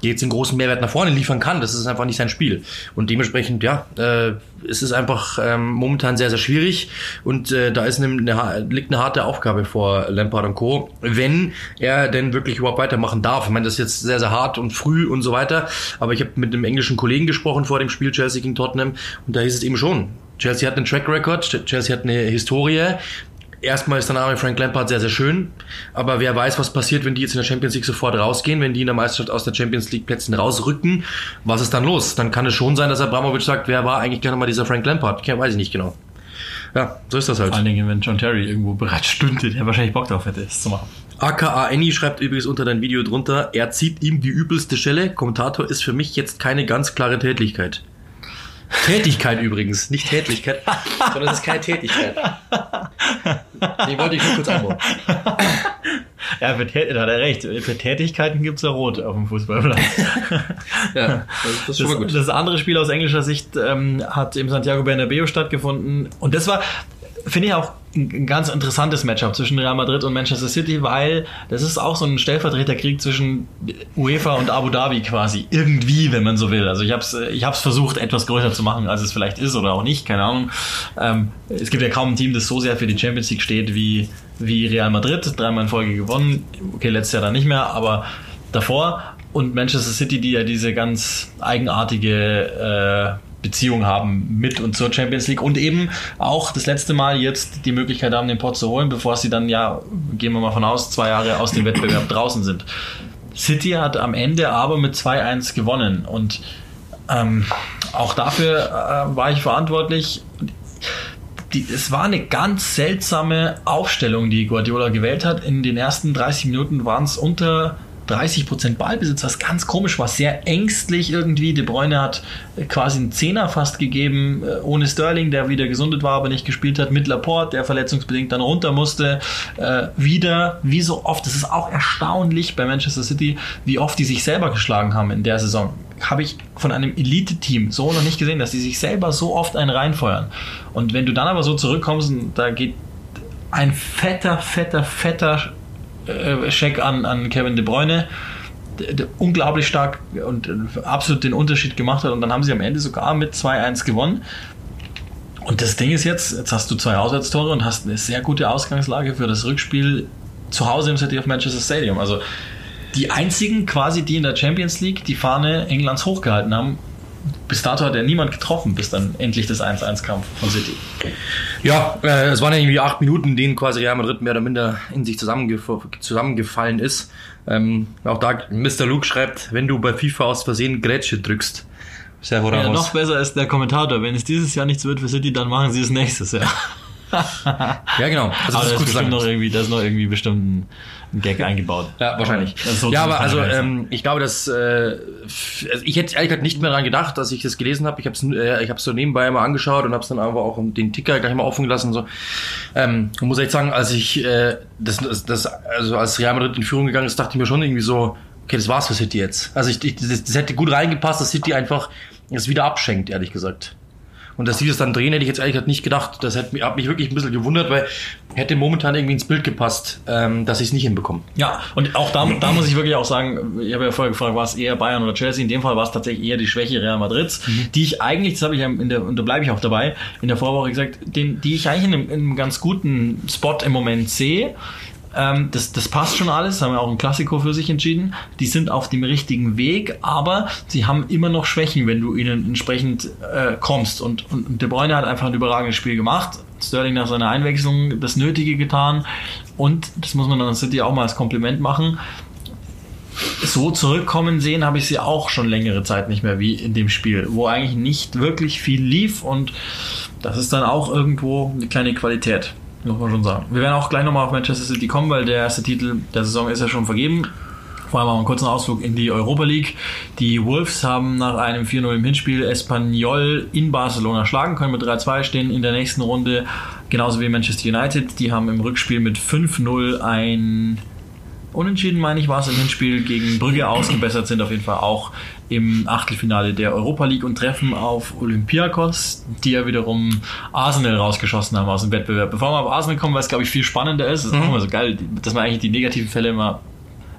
jetzt den großen Mehrwert nach vorne liefern kann. Das ist einfach nicht sein Spiel. Und dementsprechend, ja, äh, es ist einfach ähm, momentan sehr, sehr schwierig. Und äh, da ist eine, eine, liegt eine harte Aufgabe vor Lampard und Co., wenn er denn wirklich überhaupt weitermachen darf. Ich meine, das ist jetzt sehr, sehr hart und früh und so weiter. Aber ich habe mit einem englischen Kollegen gesprochen vor dem Spiel Chelsea gegen Tottenham und da hieß es eben schon, Chelsea hat einen Track Record, Chelsea hat eine Historie erstmal ist der Name Frank Lampard sehr, sehr schön, aber wer weiß, was passiert, wenn die jetzt in der Champions League sofort rausgehen, wenn die in der Meisterschaft aus der Champions League Plätzen rausrücken, was ist dann los? Dann kann es schon sein, dass Abramovic sagt, wer war eigentlich gerne mal dieser Frank Lampard? Ja, weiß ich nicht genau. Ja, so ist das halt. Vor allen Dingen, wenn John Terry irgendwo bereits stünde, der wahrscheinlich Bock drauf hätte, es zu machen. AKA Annie schreibt übrigens unter dein Video drunter, er zieht ihm die übelste Schelle. Kommentator ist für mich jetzt keine ganz klare Tätigkeit. Tätigkeit übrigens, nicht Tätigkeit, sondern es ist keine Tätigkeit. Die wollte ich nur kurz einbauen. Ja, für Tät da hat er recht. Für Tätigkeiten gibt's ja Rot auf dem Fußballplatz. ja, das ist schon mal gut. Das andere Spiel aus englischer Sicht ähm, hat im Santiago Bernabeu stattgefunden. Und das war, finde ich auch ein ganz interessantes Matchup zwischen Real Madrid und Manchester City, weil das ist auch so ein Stellvertreterkrieg zwischen UEFA und Abu Dhabi quasi. Irgendwie, wenn man so will. Also ich habe es ich hab's versucht, etwas größer zu machen, als es vielleicht ist oder auch nicht, keine Ahnung. Ähm, es gibt ja kaum ein Team, das so sehr für die Champions League steht wie, wie Real Madrid. Dreimal in Folge gewonnen. Okay, letztes Jahr dann nicht mehr, aber davor. Und Manchester City, die ja diese ganz eigenartige äh, Beziehung haben mit und zur Champions League und eben auch das letzte Mal jetzt die Möglichkeit haben, den Pot zu holen, bevor sie dann ja, gehen wir mal von aus, zwei Jahre aus dem Wettbewerb draußen sind. City hat am Ende aber mit 2-1 gewonnen und ähm, auch dafür äh, war ich verantwortlich. Die, es war eine ganz seltsame Aufstellung, die Guardiola gewählt hat. In den ersten 30 Minuten waren es unter 30% Ballbesitz, was ganz komisch war, sehr ängstlich irgendwie. De Bruyne hat quasi einen Zehner fast gegeben, äh, ohne Sterling, der wieder gesundet war, aber nicht gespielt hat, mit Laporte, der verletzungsbedingt dann runter musste. Äh, wieder, wie so oft, das ist auch erstaunlich bei Manchester City, wie oft die sich selber geschlagen haben in der Saison. Habe ich von einem Elite-Team so noch nicht gesehen, dass die sich selber so oft einen reinfeuern. Und wenn du dann aber so zurückkommst, da geht ein fetter, fetter, fetter äh, Check an, an Kevin De Bruyne, unglaublich stark und äh, absolut den Unterschied gemacht hat. Und dann haben sie am Ende sogar mit 2-1 gewonnen. Und das Ding ist jetzt, jetzt hast du zwei Auswärtstore und hast eine sehr gute Ausgangslage für das Rückspiel zu Hause im City of Manchester Stadium. Also die einzigen quasi, die in der Champions League die Fahne Englands hochgehalten haben. Bis dato hat ja niemand getroffen, bis dann endlich das 1-1 kam von City. Ja, äh, es waren ja irgendwie acht Minuten, in denen quasi Real Madrid mehr oder minder in sich zusammengef zusammengefallen ist. Ähm, auch da, Mr. Luke schreibt, wenn du bei FIFA aus Versehen Grätsche drückst. Sehr ja, noch besser ist der Kommentator. Wenn es dieses Jahr nichts wird für City, dann machen sie es nächstes Jahr. ja, genau. Also aber das ist, bestimmt noch irgendwie, das ist noch irgendwie bestimmt ein, ein Gag eingebaut. Ja, wahrscheinlich. So ja, aber also ähm, ich glaube, dass äh, also ich hätte ehrlich gesagt nicht mehr daran gedacht, dass ich das gelesen habe. Ich habe es äh, ich habe so nebenbei mal angeschaut und habe es dann aber auch den Ticker gleich mal offen gelassen. So. Ähm, ich muss echt sagen, als ich äh, das, das, das also als Real Madrid in Führung gegangen ist, dachte ich mir schon irgendwie so, okay, das war's für City jetzt. Also ich, ich das, das hätte gut reingepasst, dass City einfach es wieder abschenkt, ehrlich gesagt. Und dass sie das dann drehen, hätte ich jetzt ehrlich gesagt nicht gedacht. Das hat mich, hat mich wirklich ein bisschen gewundert, weil hätte momentan irgendwie ins Bild gepasst, ähm, dass ich es nicht hinbekomme. Ja, und auch da, da muss ich wirklich auch sagen, ich habe ja vorher gefragt, war es eher Bayern oder Chelsea? In dem Fall war es tatsächlich eher die Schwäche Real Madrids, mhm. die ich eigentlich, das habe ich ja in der, und da bleibe ich auch dabei, in der Vorwoche gesagt, den, die ich eigentlich in einem, in einem ganz guten Spot im Moment sehe. Ähm, das, das passt schon alles, haben ja auch ein Klassiko für sich entschieden. Die sind auf dem richtigen Weg, aber sie haben immer noch Schwächen, wenn du ihnen entsprechend äh, kommst. Und, und, und De Bruyne hat einfach ein überragendes Spiel gemacht. Sterling nach seiner Einwechslung das Nötige getan. Und das muss man dann City auch mal als Kompliment machen. So zurückkommen sehen habe ich sie auch schon längere Zeit nicht mehr wie in dem Spiel, wo eigentlich nicht wirklich viel lief und das ist dann auch irgendwo eine kleine Qualität muss man schon sagen. Wir werden auch gleich nochmal auf Manchester City kommen, weil der erste Titel der Saison ist ja schon vergeben. Vor allem auch einen kurzen Ausflug in die Europa League. Die Wolves haben nach einem 4-0 im Hinspiel Espanyol in Barcelona schlagen können mit 3-2 stehen in der nächsten Runde. Genauso wie Manchester United. Die haben im Rückspiel mit 5-0 ein Unentschieden, meine ich, war es im Hinspiel gegen Brügge ausgebessert, sind auf jeden Fall auch im Achtelfinale der Europa League und treffen auf Olympiakos, die ja wiederum Arsenal rausgeschossen haben aus dem Wettbewerb. Bevor wir auf Arsenal kommen, weil es, glaube ich, viel spannender ist, ist mhm. auch immer so geil, dass man eigentlich die negativen Fälle immer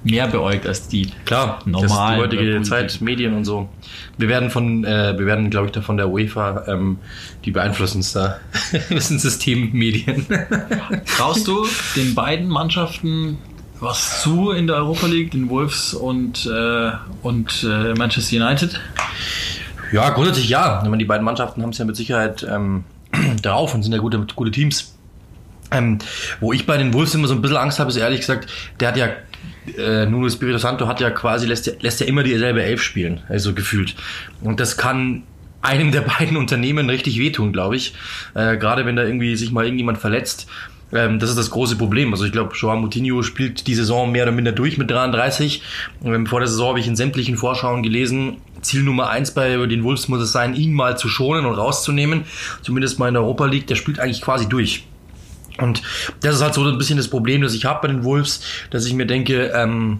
mehr beäugt als die Klar, normalen. Das ist die heutige Zeit, Medien und so. Wir werden von, äh, wir werden, glaube ich, da von der UEFA, ähm, die beeinflussen uns da. das sind Systemmedien. Traust du den beiden Mannschaften was zu in der Europa League, den Wolves und, äh, und äh, Manchester United? Ja, grundsätzlich ja. Ich meine, die beiden Mannschaften haben es ja mit Sicherheit ähm, darauf und sind ja gute, gute Teams. Ähm, wo ich bei den Wolves immer so ein bisschen Angst habe, ist ehrlich gesagt, der hat ja äh, Nuno Espirito Santo hat ja quasi, lässt ja, lässt ja immer dieselbe Elf spielen, also gefühlt. Und das kann einem der beiden Unternehmen richtig wehtun, glaube ich. Äh, Gerade wenn da irgendwie sich mal irgendjemand verletzt. Ähm, das ist das große Problem. Also ich glaube, Joao Moutinho spielt die Saison mehr oder minder durch mit 33. Ähm, vor der Saison habe ich in sämtlichen Vorschauen gelesen, Ziel Nummer eins bei den Wolves muss es sein, ihn mal zu schonen und rauszunehmen. Zumindest mal in der Europa League. Der spielt eigentlich quasi durch. Und das ist halt so ein bisschen das Problem, das ich habe bei den Wolves, dass ich mir denke, ähm,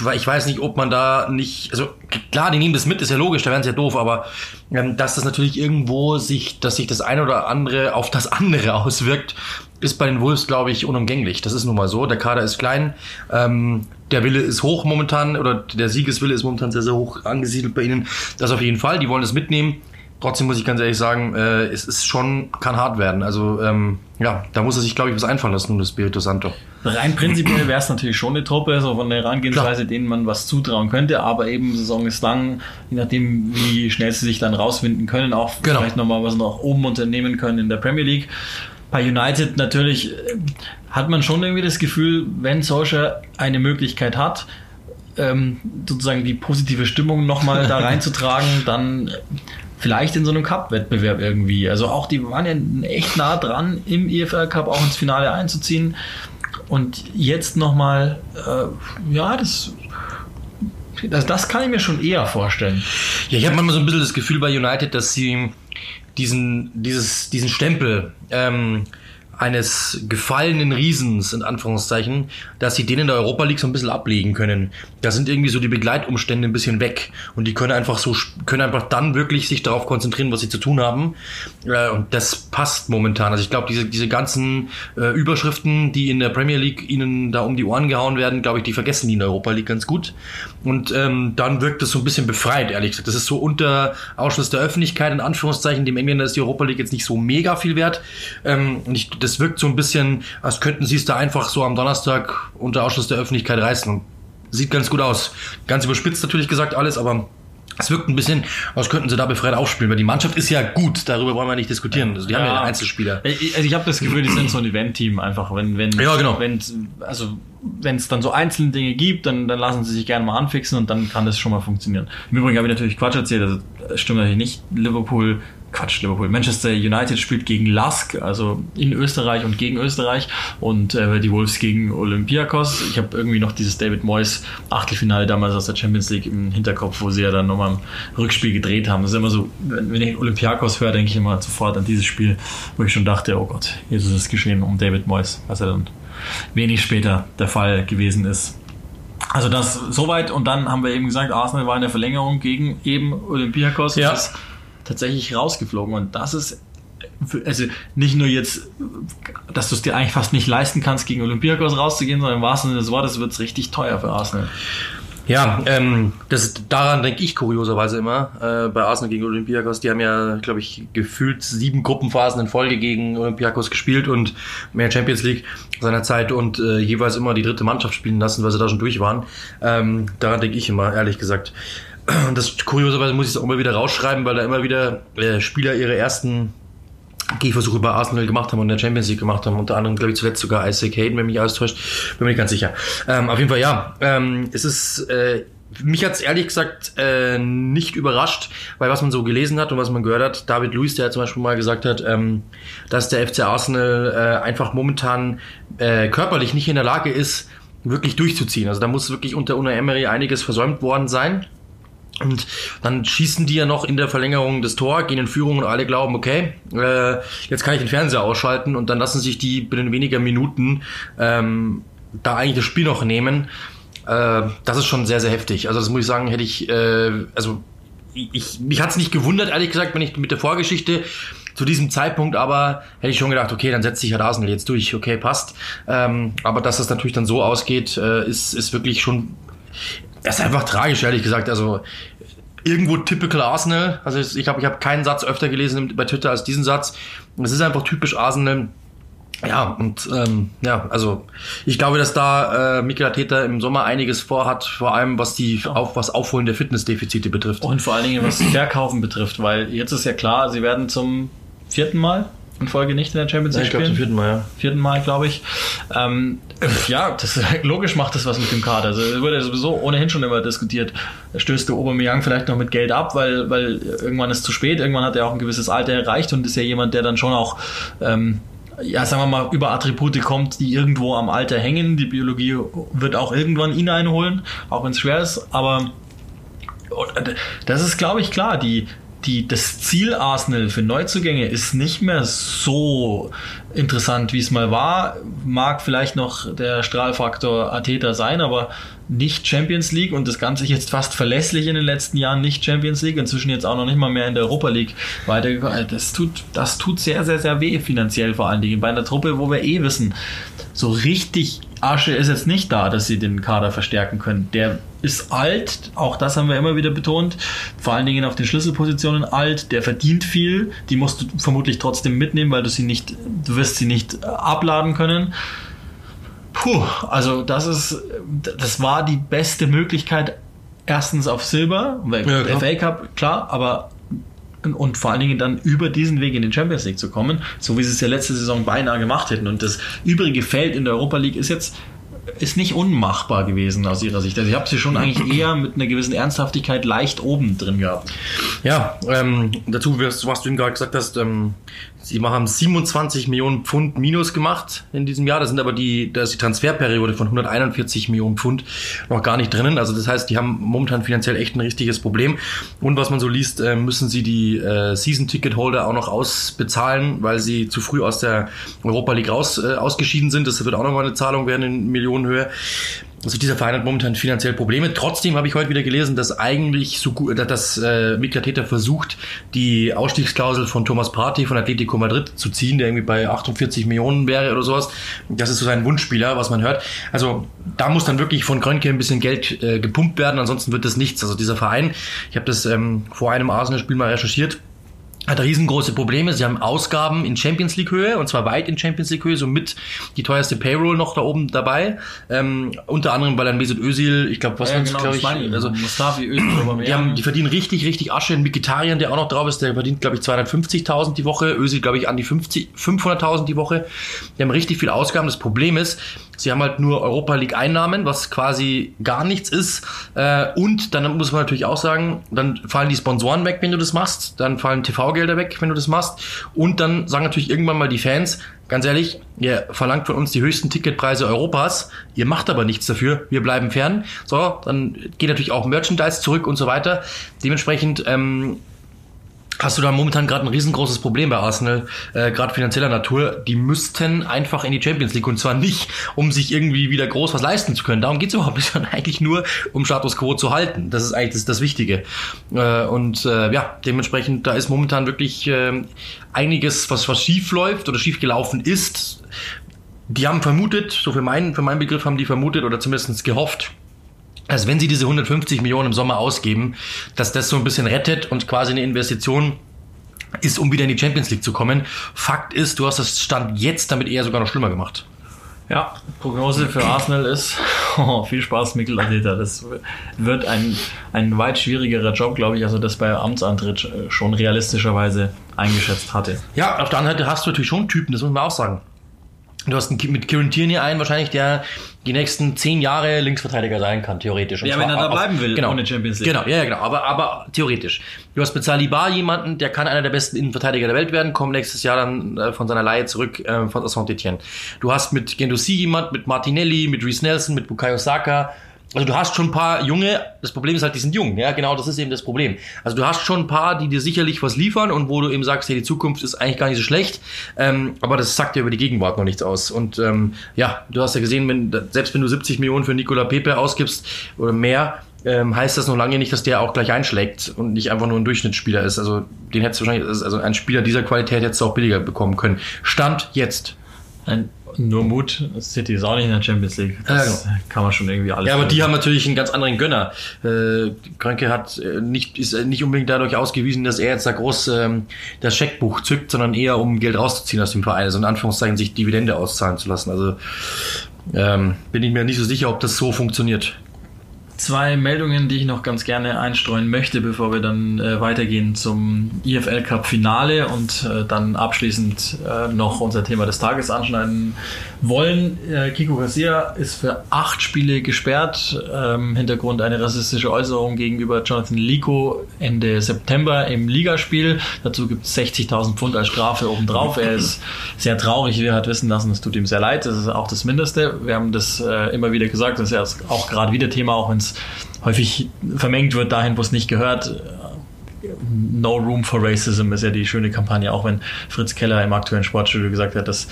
weil ich weiß nicht, ob man da nicht, also klar, die nehmen das mit, ist ja logisch, da wären sie ja doof, aber ähm, dass das natürlich irgendwo sich, dass sich das eine oder andere auf das andere auswirkt, ist bei den Wolves, glaube ich, unumgänglich. Das ist nun mal so. Der Kader ist klein, ähm, der Wille ist hoch momentan, oder der Siegeswille ist momentan sehr, sehr hoch angesiedelt bei ihnen. Das auf jeden Fall, die wollen es mitnehmen. Trotzdem muss ich ganz ehrlich sagen, äh, es ist schon, kann hart werden. Also ähm, ja, da muss er sich, glaube ich, was einfallen lassen, das Spirito Santo. Rein prinzipiell wäre es natürlich schon eine Truppe, so von der Herangehensweise, denen man was zutrauen könnte, aber eben Saison ist lang, je nachdem, wie schnell sie sich dann rausfinden können, auch genau. vielleicht nochmal was noch oben unternehmen können in der Premier League. Bei United natürlich äh, hat man schon irgendwie das Gefühl, wenn Solskjaer eine Möglichkeit hat, ähm, sozusagen die positive Stimmung nochmal da reinzutragen, dann vielleicht in so einem Cup-Wettbewerb irgendwie. Also auch die waren ja echt nah dran, im EFL Cup auch ins Finale einzuziehen. Und jetzt nochmal, äh, ja, das, das, das kann ich mir schon eher vorstellen. Ja, ich habe manchmal so ein bisschen das Gefühl bei United, dass sie diesen, dieses, diesen Stempel ähm, eines gefallenen Riesens, in Anführungszeichen, dass sie den in der Europa League so ein bisschen ablegen können. Da sind irgendwie so die Begleitumstände ein bisschen weg und die können einfach so, können einfach dann wirklich sich darauf konzentrieren, was sie zu tun haben. Äh, und das passt momentan. Also ich glaube, diese, diese ganzen äh, Überschriften, die in der Premier League ihnen da um die Ohren gehauen werden, glaube ich, die vergessen die in der Europa League ganz gut. Und ähm, dann wirkt es so ein bisschen befreit, ehrlich gesagt. Das ist so unter Ausschluss der Öffentlichkeit, in Anführungszeichen. Dem Engländer ist die Europa League jetzt nicht so mega viel wert. Ähm, und ich, das wirkt so ein bisschen, als könnten sie es da einfach so am Donnerstag unter Ausschluss der Öffentlichkeit reißen. Sieht ganz gut aus. Ganz überspitzt natürlich gesagt alles, aber es wirkt ein bisschen, als könnten sie da befreit aufspielen, weil die Mannschaft ist ja gut, darüber wollen wir nicht diskutieren. Also die ja. haben ja Einzelspieler. Also ich habe das Gefühl, die sind so ein Event-Team einfach. Wenn, wenn, ja, genau. wenn, also wenn es dann so einzelne Dinge gibt, dann, dann lassen sie sich gerne mal anfixen und dann kann das schon mal funktionieren. Im Übrigen habe ich natürlich Quatsch erzählt, also stimmt natürlich nicht. Liverpool Quatsch, Liverpool. Manchester United spielt gegen Lask, also in Österreich und gegen Österreich und äh, die Wolves gegen Olympiakos. Ich habe irgendwie noch dieses David Moyes Achtelfinale damals aus der Champions League im Hinterkopf, wo sie ja dann nochmal im Rückspiel gedreht haben. Das ist immer so, wenn ich Olympiakos höre, denke ich immer sofort an dieses Spiel, wo ich schon dachte, oh Gott, jetzt ist es geschehen um David Moyes, was er dann wenig später der Fall gewesen ist. Also das soweit und dann haben wir eben gesagt, Arsenal war in der Verlängerung gegen eben Olympiakos. Ja tatsächlich rausgeflogen. Und das ist also nicht nur jetzt, dass du es dir eigentlich fast nicht leisten kannst, gegen Olympiakos rauszugehen, sondern im wahrsten Sinne des Wortes wird es richtig teuer für Arsenal. Ja, ähm, das daran denke ich kurioserweise immer äh, bei Arsenal gegen Olympiakos. Die haben ja, glaube ich, gefühlt sieben Gruppenphasen in Folge gegen Olympiakos gespielt und mehr Champions League seiner Zeit und äh, jeweils immer die dritte Mannschaft spielen lassen, weil sie da schon durch waren. Ähm, daran denke ich immer, ehrlich gesagt. Das kurioserweise muss ich es auch immer wieder rausschreiben, weil da immer wieder äh, Spieler ihre ersten Gehversuche bei Arsenal gemacht haben und in der Champions League gemacht haben. Unter anderem, glaube ich, zuletzt sogar Isaac Hayden, wenn mich alles täuscht. Bin mir nicht ganz sicher. Ähm, auf jeden Fall, ja. Ähm, es ist... Äh, mich hat's ehrlich gesagt äh, nicht überrascht, weil was man so gelesen hat und was man gehört hat, David Luiz, der zum Beispiel mal gesagt hat, ähm, dass der FC Arsenal äh, einfach momentan äh, körperlich nicht in der Lage ist, wirklich durchzuziehen. Also da muss wirklich unter Una Emery einiges versäumt worden sein. Und dann schießen die ja noch in der Verlängerung das Tor, gehen in Führung und alle glauben, okay, äh, jetzt kann ich den Fernseher ausschalten und dann lassen sich die binnen weniger Minuten ähm, da eigentlich das Spiel noch nehmen. Äh, das ist schon sehr, sehr heftig. Also das muss ich sagen, hätte ich, äh, also ich, mich hat's nicht gewundert, ehrlich gesagt, wenn ich mit der Vorgeschichte zu diesem Zeitpunkt aber hätte ich schon gedacht, okay, dann setzt sich halt Arsenal jetzt durch, okay, passt. Ähm, aber dass das natürlich dann so ausgeht, äh, ist, ist wirklich schon das ist einfach tragisch, ehrlich gesagt. Also irgendwo typical Arsenal. Also ich glaube, ich habe keinen Satz öfter gelesen bei Twitter als diesen Satz. Es ist einfach typisch Arsenal. Ja, und ähm, ja, also ich glaube, dass da äh, Mikel Arteta im Sommer einiges vorhat, vor allem was die auf was Aufholen der Fitnessdefizite betrifft. Und vor allen Dingen was Verkaufen betrifft, weil jetzt ist ja klar, sie werden zum vierten Mal in Folge nicht in der Champions League ja, ich glaube zum vierten Mal, ja. Vierten Mal, glaube ich. Ähm, ja, das logisch macht das was mit dem Kader. Also es wurde sowieso ohnehin schon immer diskutiert. Stößt der Aubameyang vielleicht noch mit Geld ab, weil, weil irgendwann ist zu spät. Irgendwann hat er auch ein gewisses Alter erreicht und ist ja jemand, der dann schon auch ähm, ja, sagen wir mal, über Attribute kommt, die irgendwo am Alter hängen. Die Biologie wird auch irgendwann ihn einholen, auch wenn es schwer ist. Aber das ist, glaube ich, klar. Die, die, das Ziel Arsenal für Neuzugänge ist nicht mehr so interessant, wie es mal war. Mag vielleicht noch der Strahlfaktor Ateta sein, aber nicht Champions League und das Ganze jetzt fast verlässlich in den letzten Jahren nicht Champions League, inzwischen jetzt auch noch nicht mal mehr in der Europa League weitergekommen. Das tut, das tut sehr, sehr, sehr weh finanziell vor allen Dingen bei einer Truppe, wo wir eh wissen, so richtig Asche ist jetzt nicht da, dass sie den Kader verstärken können. Der ist alt, auch das haben wir immer wieder betont, vor allen Dingen auf den Schlüsselpositionen alt, der verdient viel, die musst du vermutlich trotzdem mitnehmen, weil du sie nicht, du wirst sie nicht abladen können. Puh, also das ist, das war die beste Möglichkeit, erstens auf Silber, ja, der FA Cup, klar, aber und vor allen Dingen dann über diesen Weg in den Champions League zu kommen, so wie sie es ja letzte Saison beinahe gemacht hätten. Und das übrige Feld in der Europa League ist jetzt ist nicht unmachbar gewesen aus ihrer Sicht. Also ich habe sie schon eigentlich eher mit einer gewissen Ernsthaftigkeit leicht oben drin gehabt. Ja, ähm, dazu, was du gerade gesagt hast, ähm, Sie haben 27 Millionen Pfund Minus gemacht in diesem Jahr. Da sind aber die, da ist die Transferperiode von 141 Millionen Pfund noch gar nicht drinnen. Also das heißt, die haben momentan finanziell echt ein richtiges Problem. Und was man so liest, äh, müssen sie die äh, Season-Ticket-Holder auch noch ausbezahlen, weil sie zu früh aus der Europa League raus äh, ausgeschieden sind. Das wird auch nochmal eine Zahlung werden in Millionenhöhe. Also dieser Verein hat momentan finanziell Probleme. Trotzdem habe ich heute wieder gelesen, dass eigentlich so gut, dass äh, Mikel Arteta versucht, die Ausstiegsklausel von Thomas Partey von Atletico Madrid zu ziehen, der irgendwie bei 48 Millionen wäre oder sowas. Das ist so sein Wunschspieler, was man hört. Also da muss dann wirklich von Krönke ein bisschen Geld äh, gepumpt werden, ansonsten wird das nichts. Also dieser Verein, ich habe das ähm, vor einem Arsenal-Spiel mal recherchiert, hat riesengroße Probleme. Sie haben Ausgaben in Champions League Höhe und zwar weit in Champions League Höhe, somit die teuerste Payroll noch da oben dabei. Ähm, unter anderem, weil dann Mesut Özil, ich glaube, was ja, genau, glaube ich, meine, also Mustafi Özil, die, haben, die verdienen richtig, richtig Asche. In Mkhitaryan, der auch noch drauf ist, der verdient, glaube ich, 250.000 die Woche. Özil, glaube ich, an die 50, 500.000 die Woche. Die haben richtig viel Ausgaben. Das Problem ist, Sie haben halt nur Europa League Einnahmen, was quasi gar nichts ist. Äh, und dann muss man natürlich auch sagen, dann fallen die Sponsoren weg, wenn du das machst. Dann fallen TV-Gelder weg, wenn du das machst. Und dann sagen natürlich irgendwann mal die Fans, ganz ehrlich, ihr verlangt von uns die höchsten Ticketpreise Europas. Ihr macht aber nichts dafür. Wir bleiben fern. So, dann geht natürlich auch Merchandise zurück und so weiter. Dementsprechend, ähm, Hast du da momentan gerade ein riesengroßes Problem bei Arsenal, äh, gerade finanzieller Natur? Die müssten einfach in die Champions League und zwar nicht, um sich irgendwie wieder groß was leisten zu können. Darum geht's überhaupt nicht, sondern eigentlich nur, um Status Quo zu halten. Das ist eigentlich das, das Wichtige. Äh, und äh, ja, dementsprechend, da ist momentan wirklich äh, einiges, was, was schief läuft oder schief gelaufen ist. Die haben vermutet, so für meinen, für meinen Begriff haben die vermutet oder zumindest gehofft, also wenn sie diese 150 Millionen im Sommer ausgeben, dass das so ein bisschen rettet und quasi eine Investition ist, um wieder in die Champions League zu kommen. Fakt ist, du hast das Stand jetzt damit eher sogar noch schlimmer gemacht. Ja, Prognose für Arsenal ist, oh, viel Spaß, Mikkel Arteta. Das wird ein, ein weit schwierigerer Job, glaube ich, als er das bei Amtsantritt schon realistischerweise eingeschätzt hatte. Ja, auf der anderen Seite hast du natürlich schon Typen, das muss man auch sagen. Du hast mit Kieran Tierney einen wahrscheinlich, der die nächsten zehn Jahre Linksverteidiger sein kann, theoretisch. Und ja, wenn er da bleiben will, genau, ohne Champions League. Genau, ja, genau, aber, aber theoretisch. Du hast mit Saliba jemanden, der kann einer der besten Innenverteidiger der Welt werden, kommt nächstes Jahr dann äh, von seiner Leihe zurück äh, von Saint-Etienne. Du hast mit Gendouzi jemand, mit Martinelli, mit Reece Nelson, mit Bukayo Saka, also du hast schon ein paar junge, das Problem ist halt, die sind jung, ja, genau, das ist eben das Problem. Also du hast schon ein paar, die dir sicherlich was liefern und wo du eben sagst, hey, die Zukunft ist eigentlich gar nicht so schlecht, ähm, aber das sagt dir über die Gegenwart noch nichts aus. Und ähm, ja, du hast ja gesehen, wenn, selbst wenn du 70 Millionen für Nicola Pepe ausgibst oder mehr, ähm, heißt das noch lange nicht, dass der auch gleich einschlägt und nicht einfach nur ein Durchschnittsspieler ist. Also den hättest du wahrscheinlich, also ein Spieler dieser Qualität hättest du auch billiger bekommen können. Stand jetzt. Ein nur Mut, City ist auch nicht in der Champions League. Das ja, genau. kann man schon irgendwie alles. Ja, aber die haben natürlich einen ganz anderen Gönner. Äh, Kranke hat äh, nicht, ist nicht unbedingt dadurch ausgewiesen, dass er jetzt da groß ähm, das Scheckbuch zückt, sondern eher um Geld rauszuziehen aus dem Verein, also in Anführungszeichen sich Dividende auszahlen zu lassen. Also ähm, bin ich mir nicht so sicher, ob das so funktioniert zwei Meldungen, die ich noch ganz gerne einstreuen möchte, bevor wir dann äh, weitergehen zum IFL Cup Finale und äh, dann abschließend äh, noch unser Thema des Tages anschneiden wollen. Äh, Kiko Garcia ist für acht Spiele gesperrt. Ähm, Hintergrund eine rassistische Äußerung gegenüber Jonathan Lico Ende September im Ligaspiel. Dazu gibt es 60.000 Pfund als Strafe obendrauf. Er ist sehr traurig. Wir hat wissen lassen, es tut ihm sehr leid. Das ist auch das Mindeste. Wir haben das äh, immer wieder gesagt. Das ist ja auch gerade wieder Thema, auch wenn es häufig vermengt wird dahin, wo es nicht gehört. No Room for Racism ist ja die schöne Kampagne, auch wenn Fritz Keller im aktuellen Sportstudio gesagt hat, dass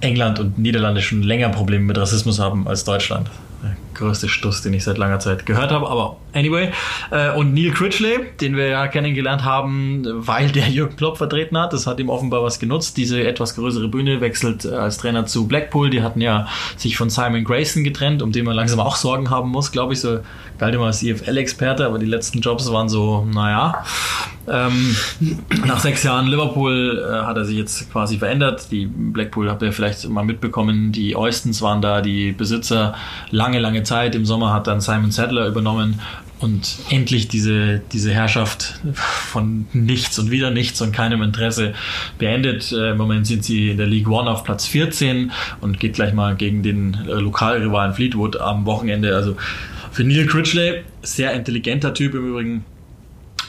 England und Niederlande schon länger Probleme mit Rassismus haben als Deutschland größte Stuss, den ich seit langer Zeit gehört habe. Aber anyway. Äh, und Neil Critchley, den wir ja kennengelernt haben, weil der Jürgen Klopp vertreten hat. Das hat ihm offenbar was genutzt. Diese etwas größere Bühne wechselt äh, als Trainer zu Blackpool. Die hatten ja sich von Simon Grayson getrennt, um den man langsam auch Sorgen haben muss, glaube ich. So galt immer als IFL-Experte, aber die letzten Jobs waren so, naja. Ähm, nach sechs Jahren Liverpool äh, hat er sich jetzt quasi verändert. Die Blackpool habt ihr vielleicht mal mitbekommen. Die Oystons waren da die Besitzer lange, lange Zeit. Im Sommer hat dann Simon Sadler übernommen und endlich diese, diese Herrschaft von nichts und wieder nichts und keinem Interesse beendet. Äh, Im Moment sind sie in der League One auf Platz 14 und geht gleich mal gegen den äh, Lokalrivalen Fleetwood am Wochenende. Also für Neil Critchley, sehr intelligenter Typ im Übrigen,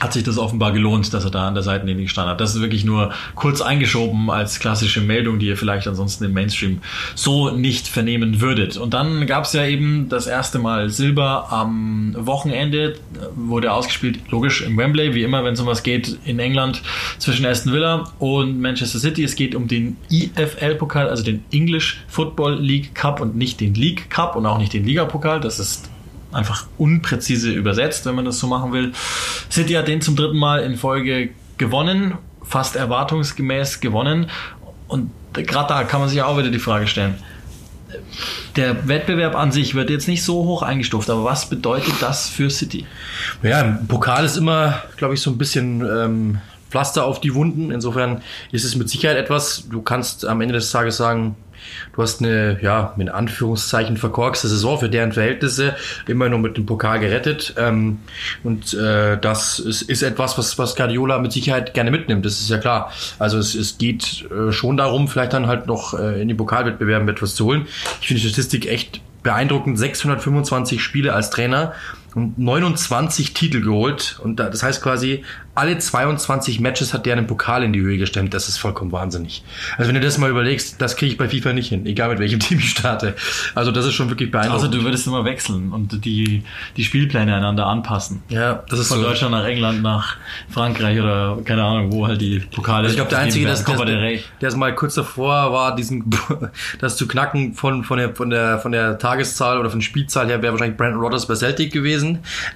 hat sich das offenbar gelohnt, dass er da an der Seitenlinie gestanden hat. Das ist wirklich nur kurz eingeschoben als klassische Meldung, die ihr vielleicht ansonsten im Mainstream so nicht vernehmen würdet. Und dann gab es ja eben das erste Mal Silber am Wochenende, wurde ausgespielt, logisch im Wembley, wie immer, wenn es um was geht, in England zwischen Aston Villa und Manchester City. Es geht um den IFL-Pokal, also den English Football League Cup und nicht den League Cup und auch nicht den Liga-Pokal. Das ist einfach unpräzise übersetzt, wenn man das so machen will. City hat den zum dritten Mal in Folge gewonnen, fast erwartungsgemäß gewonnen. Und gerade da kann man sich auch wieder die Frage stellen. Der Wettbewerb an sich wird jetzt nicht so hoch eingestuft, aber was bedeutet das für City? Ja, Pokal ist immer, glaube ich, so ein bisschen ähm, Pflaster auf die Wunden. Insofern ist es mit Sicherheit etwas, du kannst am Ende des Tages sagen, Du hast eine, ja, mit Anführungszeichen verkorkste Saison für deren Verhältnisse, immer nur mit dem Pokal gerettet. Ähm, und äh, das ist, ist etwas, was, was Guardiola mit Sicherheit gerne mitnimmt, das ist ja klar. Also es, es geht äh, schon darum, vielleicht dann halt noch äh, in den Pokalwettbewerben etwas zu holen. Ich finde die Statistik echt beeindruckend. 625 Spiele als Trainer 29 Titel geholt. Und das heißt quasi, alle 22 Matches hat der einen Pokal in die Höhe gestemmt. Das ist vollkommen wahnsinnig. Also wenn du das mal überlegst, das kriege ich bei FIFA nicht hin, egal mit welchem Team ich starte. Also das ist schon wirklich beeindruckend. Also du würdest immer wechseln und die, die Spielpläne einander anpassen. Ja, das ist Von so. Deutschland nach England, nach Frankreich oder keine Ahnung, wo halt die Pokale Also ich glaube, der Einzige, der, del der, Rey. der es mal kurz davor war, diesen das zu knacken von, von, der, von, der, von der Tageszahl oder von der Spielzahl her, wäre wahrscheinlich Brandon Rodgers bei Celtic gewesen,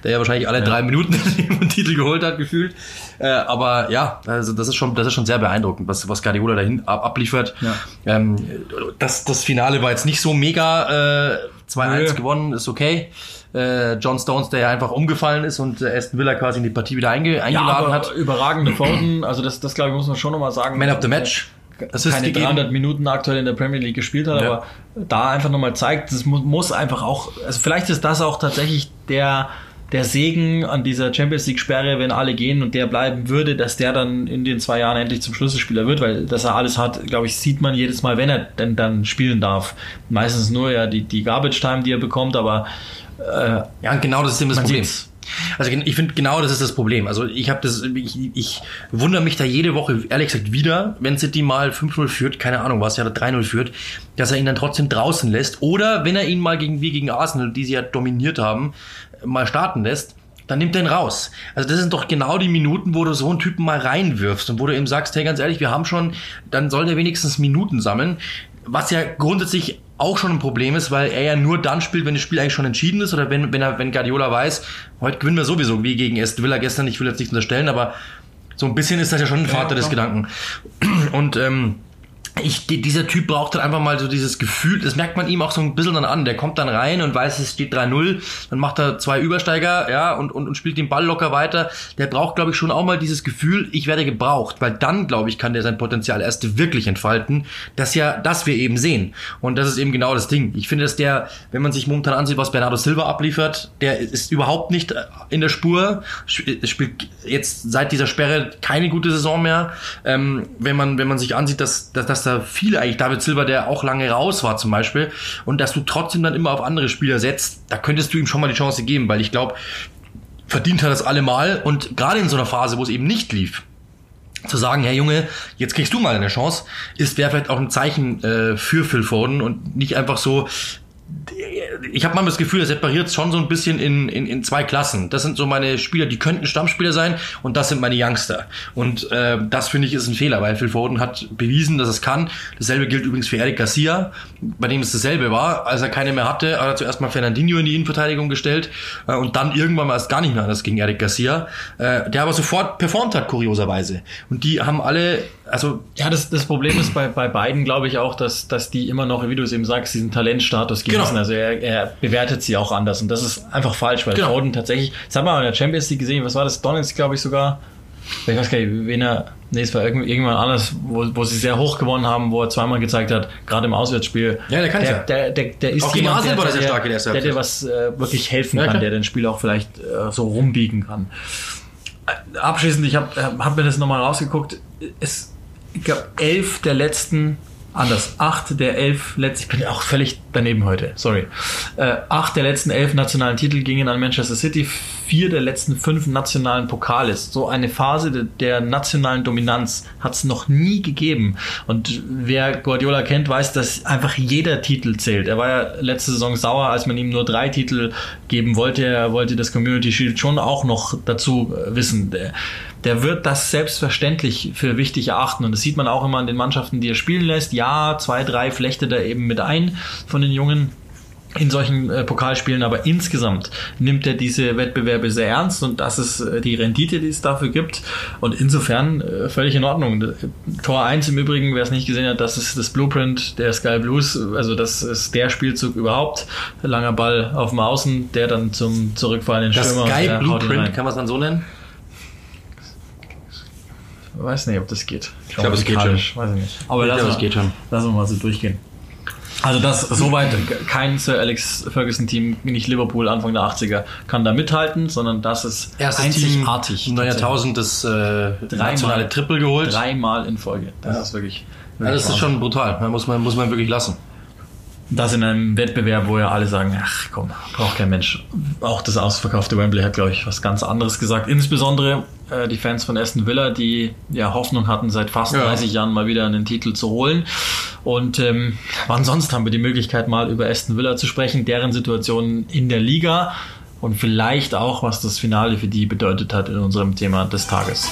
der ja wahrscheinlich alle drei Minuten den Titel geholt hat, gefühlt. Äh, aber ja, also das ist schon, das ist schon sehr beeindruckend, was, was Guardiola dahin ab, abliefert. Ja. Ähm, das, das Finale war jetzt nicht so mega äh, 2-1 Nö. gewonnen, ist okay. Äh, John Stones, der ja einfach umgefallen ist und äh, Aston Villa quasi in die Partie wieder einge Ja, eingeladen aber hat. überragende Foden, also das, das glaube ich, muss man schon nochmal sagen. Man of the Match. Assist keine gegeben. 300 Minuten aktuell in der Premier League gespielt hat, Ja. aber da einfach nochmal zeigt, es mu muss einfach auch, also vielleicht ist das auch tatsächlich der, der Segen an dieser Champions League Sperre, wenn alle gehen und der bleiben würde, dass der dann in den zwei Jahren endlich zum Schlüsselspieler wird, weil dass er alles hat, glaube ich, sieht man jedes Mal, wenn er denn dann spielen darf. Meistens nur ja die, die Garbage Time, die er bekommt, aber äh, Ja, genau das ist eben das Problem. sieht's. Also ich finde genau das ist das Problem. Also ich habe das, ich, ich wundere mich da jede Woche, ehrlich gesagt, wieder, wenn City mal 5-0 führt, keine Ahnung was, ja, oder 3-0 führt, dass er ihn dann trotzdem draußen lässt. Oder wenn er ihn mal gegen wie gegen Arsenal, die sie ja dominiert haben, mal starten lässt, dann nimmt er ihn raus. Also das sind doch genau die Minuten, wo du so einen Typen mal reinwirfst und wo du ihm sagst, hey, ganz ehrlich, wir haben schon, dann soll der wenigstens Minuten sammeln. Was ja grundsätzlich auch schon ein Problem ist, weil er ja nur dann spielt, wenn das Spiel eigentlich schon entschieden ist oder wenn, wenn er, wenn Guardiola weiß, heute gewinnen wir sowieso, wie gegen Aston Villa gestern, ich will jetzt nicht unterstellen, aber so ein bisschen ist das ja schon ein Vater des Gedanken. Und ähm, ich, die, dieser Typ braucht dann einfach mal so dieses Gefühl, das merkt man ihm auch so ein bisschen dann an. Der kommt dann rein und weiß, es steht 3-0, dann macht er zwei Übersteiger, ja, und, und, und spielt den Ball locker weiter. Der braucht, glaube ich, schon auch mal dieses Gefühl, ich werde gebraucht, weil dann, glaube ich, kann der sein Potenzial erst wirklich entfalten, das ja, das wir eben sehen. Und das ist eben genau das Ding. Ich finde, dass der, wenn man sich momentan ansieht, was Bernardo Silva abliefert, der ist überhaupt nicht in der Spur, Sp- spielt jetzt seit dieser Sperre keine gute Saison mehr. Ähm, wenn man, wenn man sich ansieht, dass, dass, dass da viele eigentlich, David Silva, der auch lange raus war zum Beispiel, und dass du trotzdem dann immer auf andere Spieler setzt, da könntest du ihm schon mal die Chance geben, weil ich glaube, verdient hat das allemal und gerade in so einer Phase, wo es eben nicht lief, zu sagen, Herr Junge, jetzt kriegst du mal eine Chance, ist wäre vielleicht auch ein Zeichen äh, für Phil Foden und nicht einfach so. Ich habe mal das Gefühl, er separiert schon so ein bisschen in, in, in zwei Klassen. Das sind so meine Spieler, die könnten Stammspieler sein und das sind meine Youngster. Und äh, das finde ich ist ein Fehler, weil Phil Foden hat bewiesen, dass es kann. Dasselbe gilt übrigens für Eric Garcia, bei dem es dasselbe war. Als er keine mehr hatte, hat er zuerst mal Fernandinho in die Innenverteidigung gestellt äh, und dann irgendwann mal erst gar nicht mehr anders gegen Eric Garcia, äh, der aber sofort performt hat, kurioserweise. Und die haben alle, also Ja, das, das Problem ist bei, bei beiden, glaube ich, auch, dass, dass die immer noch, wie du es eben sagst, diesen Talentstatus genießen. Genau. Also er, er bewertet sie auch anders. Und das ist einfach falsch, weil Genau. Foden tatsächlich, das hat man in der Champions League gesehen, was war das? Donetsk, glaube ich, sogar. Ich weiß gar nicht, wen er, nee, es war irgend- irgendwann anders, wo, wo sie sehr hoch gewonnen haben, wo er zweimal gezeigt hat, gerade im Auswärtsspiel. Ja, der kann's der, ja. Der, der, der ist Auch gegen jemand, Arsenal war der, sehr stark in der der dir was äh, wirklich helfen Ja, kann, klar. der den Spiel auch vielleicht äh, so rumbiegen kann. Äh, Abschließend, ich habe hab mir das nochmal rausgeguckt. Es glaube, elf der letzten anders. Acht der elf letzten, ich bin auch völlig daneben heute, sorry. Äh, acht der letzten elf nationalen Titel gingen an Manchester City, vier der letzten fünf nationalen Pokale. So eine Phase der, der nationalen Dominanz hat es noch nie gegeben. Und wer Guardiola kennt, weiß, dass einfach jeder Titel zählt. Er war ja letzte Saison sauer, als man ihm nur drei Titel geben wollte. Er wollte das Community Shield schon auch noch dazu äh, wissen. Der, der wird das selbstverständlich für wichtig erachten. Und das sieht man auch immer an den Mannschaften, die er spielen lässt. Ja, zwei, drei flechtet er eben mit ein von den Jungen in solchen äh, Pokalspielen, aber insgesamt nimmt er diese Wettbewerbe sehr ernst und das ist äh, die Rendite, die es dafür gibt und insofern äh, völlig in Ordnung. Tor 1 im Übrigen, wer es nicht gesehen hat, das ist das Blueprint der Sky Blues, also das ist der Spielzug überhaupt. Langer Ball auf dem Außen, der dann zum zurückfallenden Das Stürmer. Sky haut ihn Blueprint, kann man es dann so nennen? Weiß nicht, ob das geht. Ich glaube, es geht schon. Weiß ich nicht. Aber Ich lass glaube, mal- es geht schon. Lassen wir mal so durchgehen. Also das soweit kein Sir Alex Ferguson Team, nicht Liverpool Anfang der 80er kann da mithalten, sondern das ist Erstes einzigartig. Team im neuen Jahrtausend das äh, nationale Triple geholt. Dreimal in Folge. Das ist wirklich. Ja, wirklich das ist schon brutal. Da muss man, muss man wirklich lassen. Das in einem Wettbewerb, wo ja alle sagen, ach komm, braucht kein Mensch. Auch das ausverkaufte Wembley hat, glaube ich, was ganz anderes gesagt. Insbesondere äh, die Fans von Aston Villa, die ja Hoffnung hatten, seit fast Ja. 30 Jahren mal wieder einen Titel zu holen. Und ähm, wann sonst haben wir die Möglichkeit, mal über Aston Villa zu sprechen, deren Situation in der Liga und vielleicht auch, was das Finale für die bedeutet hat in unserem Thema des Tages.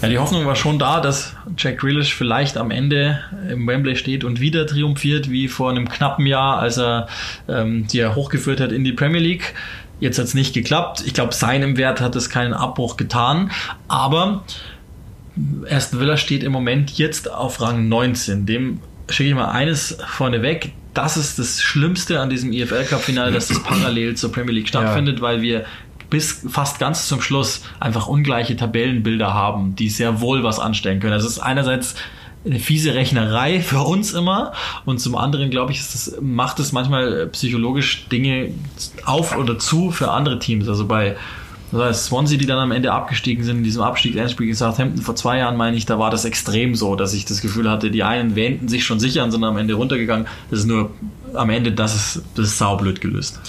Ja, die Hoffnung war schon da, dass Jack Grealish vielleicht am Ende im Wembley steht und wieder triumphiert, wie vor einem knappen Jahr, als er ähm, die er hochgeführt hat in die Premier League. Jetzt hat es nicht geklappt. Ich glaube, seinem Wert hat es keinen Abbruch getan. Aber Aston Villa steht im Moment jetzt auf Rang 19. Dem schicke ich mal eines vorneweg. Das ist das Schlimmste an diesem EFL Cup Finale, dass das parallel zur Premier League stattfindet, weil wir bis fast ganz zum Schluss einfach ungleiche Tabellenbilder haben, die sehr wohl was anstellen können. Also es ist einerseits eine fiese Rechnerei für uns immer und zum anderen glaube ich, das, macht es manchmal psychologisch Dinge auf oder zu für andere Teams. Also bei das heißt, Swansea, die dann am Ende abgestiegen sind in diesem Abstiegsendspiel gegen Southampton vor zwei Jahren, meine ich, da war das extrem so, dass ich das Gefühl hatte, die einen wähnten sich schon sicher und sind am Ende runtergegangen. Das ist nur am Ende, das ist, das ist saublöd gelöst.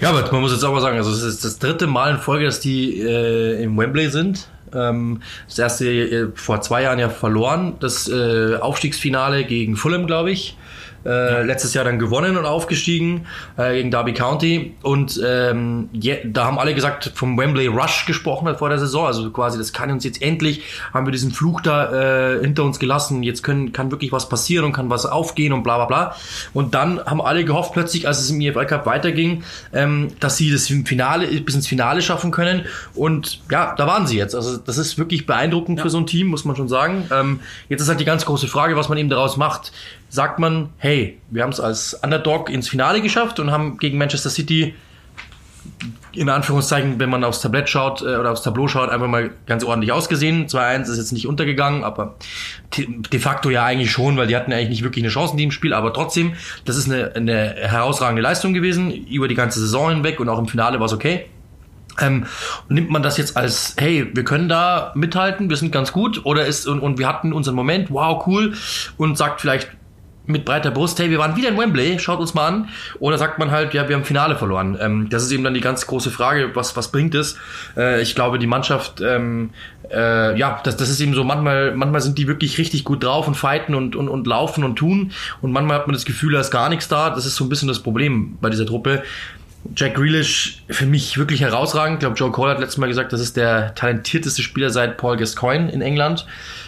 Ja, aber man muss jetzt auch mal sagen, also es ist das dritte Mal in Folge, dass die äh, im Wembley sind. Ähm, das erste äh, vor zwei Jahren ja verloren, das äh, Aufstiegsfinale gegen Fulham, glaube ich. Äh, Letztes Jahr dann gewonnen und aufgestiegen äh, gegen Derby County. Und ähm, je, da haben alle gesagt, vom Wembley Rush gesprochen hat vor der Saison. Also quasi, das kann uns jetzt endlich, haben wir diesen Fluch da äh, hinter uns gelassen. Jetzt können, kann wirklich was passieren und kann was aufgehen und bla bla bla. Und dann haben alle gehofft plötzlich, als es im EFL Cup weiterging, ähm, dass sie das Finale, bis ins Finale schaffen können. Und ja, da waren sie jetzt. Also das ist wirklich beeindruckend für so ein Team, muss man schon sagen. Ähm, jetzt ist halt die ganz große Frage, was man eben daraus macht. Sagt man, hey, wir haben es als Underdog ins Finale geschafft und haben gegen Manchester City in Anführungszeichen, wenn man aufs Tablett schaut äh, oder aufs Tableau schaut, einfach mal ganz ordentlich ausgesehen. 2-1 ist jetzt nicht untergegangen, aber de facto ja eigentlich schon, weil die hatten eigentlich nicht wirklich eine Chance in dem Spiel, aber trotzdem, das ist eine, eine herausragende Leistung gewesen, über die ganze Saison hinweg und auch im Finale war es okay. Ähm, nimmt man das jetzt als, hey, wir können da mithalten, wir sind ganz gut, oder ist, und, und wir hatten unseren Moment, wow, cool, und sagt vielleicht mit breiter Brust, hey, wir waren wieder in Wembley, schaut uns mal an, oder sagt man halt, ja, wir haben Finale verloren. Ähm, das ist eben dann die ganz große Frage, was, was bringt es? Äh, ich glaube, die Mannschaft, ähm, äh, ja, das, das ist eben so, manchmal, manchmal sind die wirklich richtig gut drauf und fighten und, und, und laufen und tun, und manchmal hat man das Gefühl, da ist gar nichts da, das ist so ein bisschen das Problem bei dieser Truppe. Jack Grealish für mich wirklich herausragend. Ich glaube, Joe Cole hat letztes Mal gesagt, das ist der talentierteste Spieler seit Paul Gascoigne in England.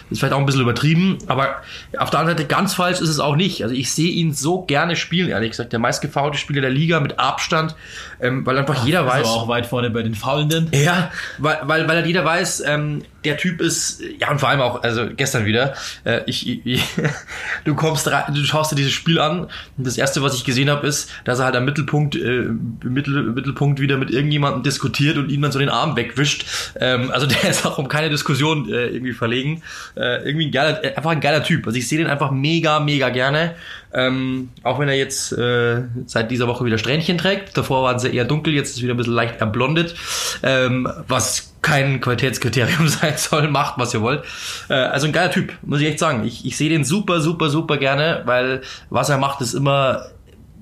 Ist vielleicht auch ein bisschen übertrieben, aber auf der anderen Seite ganz falsch ist es auch nicht. Also ich sehe ihn so gerne spielen, ehrlich gesagt. Der meistgefaulte Spieler der Liga mit Abstand, ähm, weil einfach jeder Also weiß. auch weit vorne bei den Faulenden. Ja, weil, weil, weil halt jeder weiß, ähm, der Typ ist, ja und vor allem auch, also gestern wieder, äh, ich, ich, du kommst rein, du schaust dir dieses Spiel an und das erste, was ich gesehen habe, ist, dass er halt am Mittelpunkt, äh, Mittel, Mittelpunkt wieder mit irgendjemandem diskutiert und ihm dann so den Arm wegwischt. Ähm, also der ist auch um keine Diskussion äh, irgendwie verlegen. Äh, irgendwie ein geiler, äh, einfach ein geiler Typ. Also ich sehe den einfach mega, mega gerne. Ähm, auch wenn er jetzt äh, seit dieser Woche wieder Strähnchen trägt. Davor waren sie eher dunkel, jetzt ist wieder ein bisschen leicht erblondet. Ähm, was kein Qualitätskriterium sein soll, macht, was ihr wollt. Äh, also ein geiler Typ, muss ich echt sagen. Ich, ich sehe den super, super, super gerne, weil was er macht, ist immer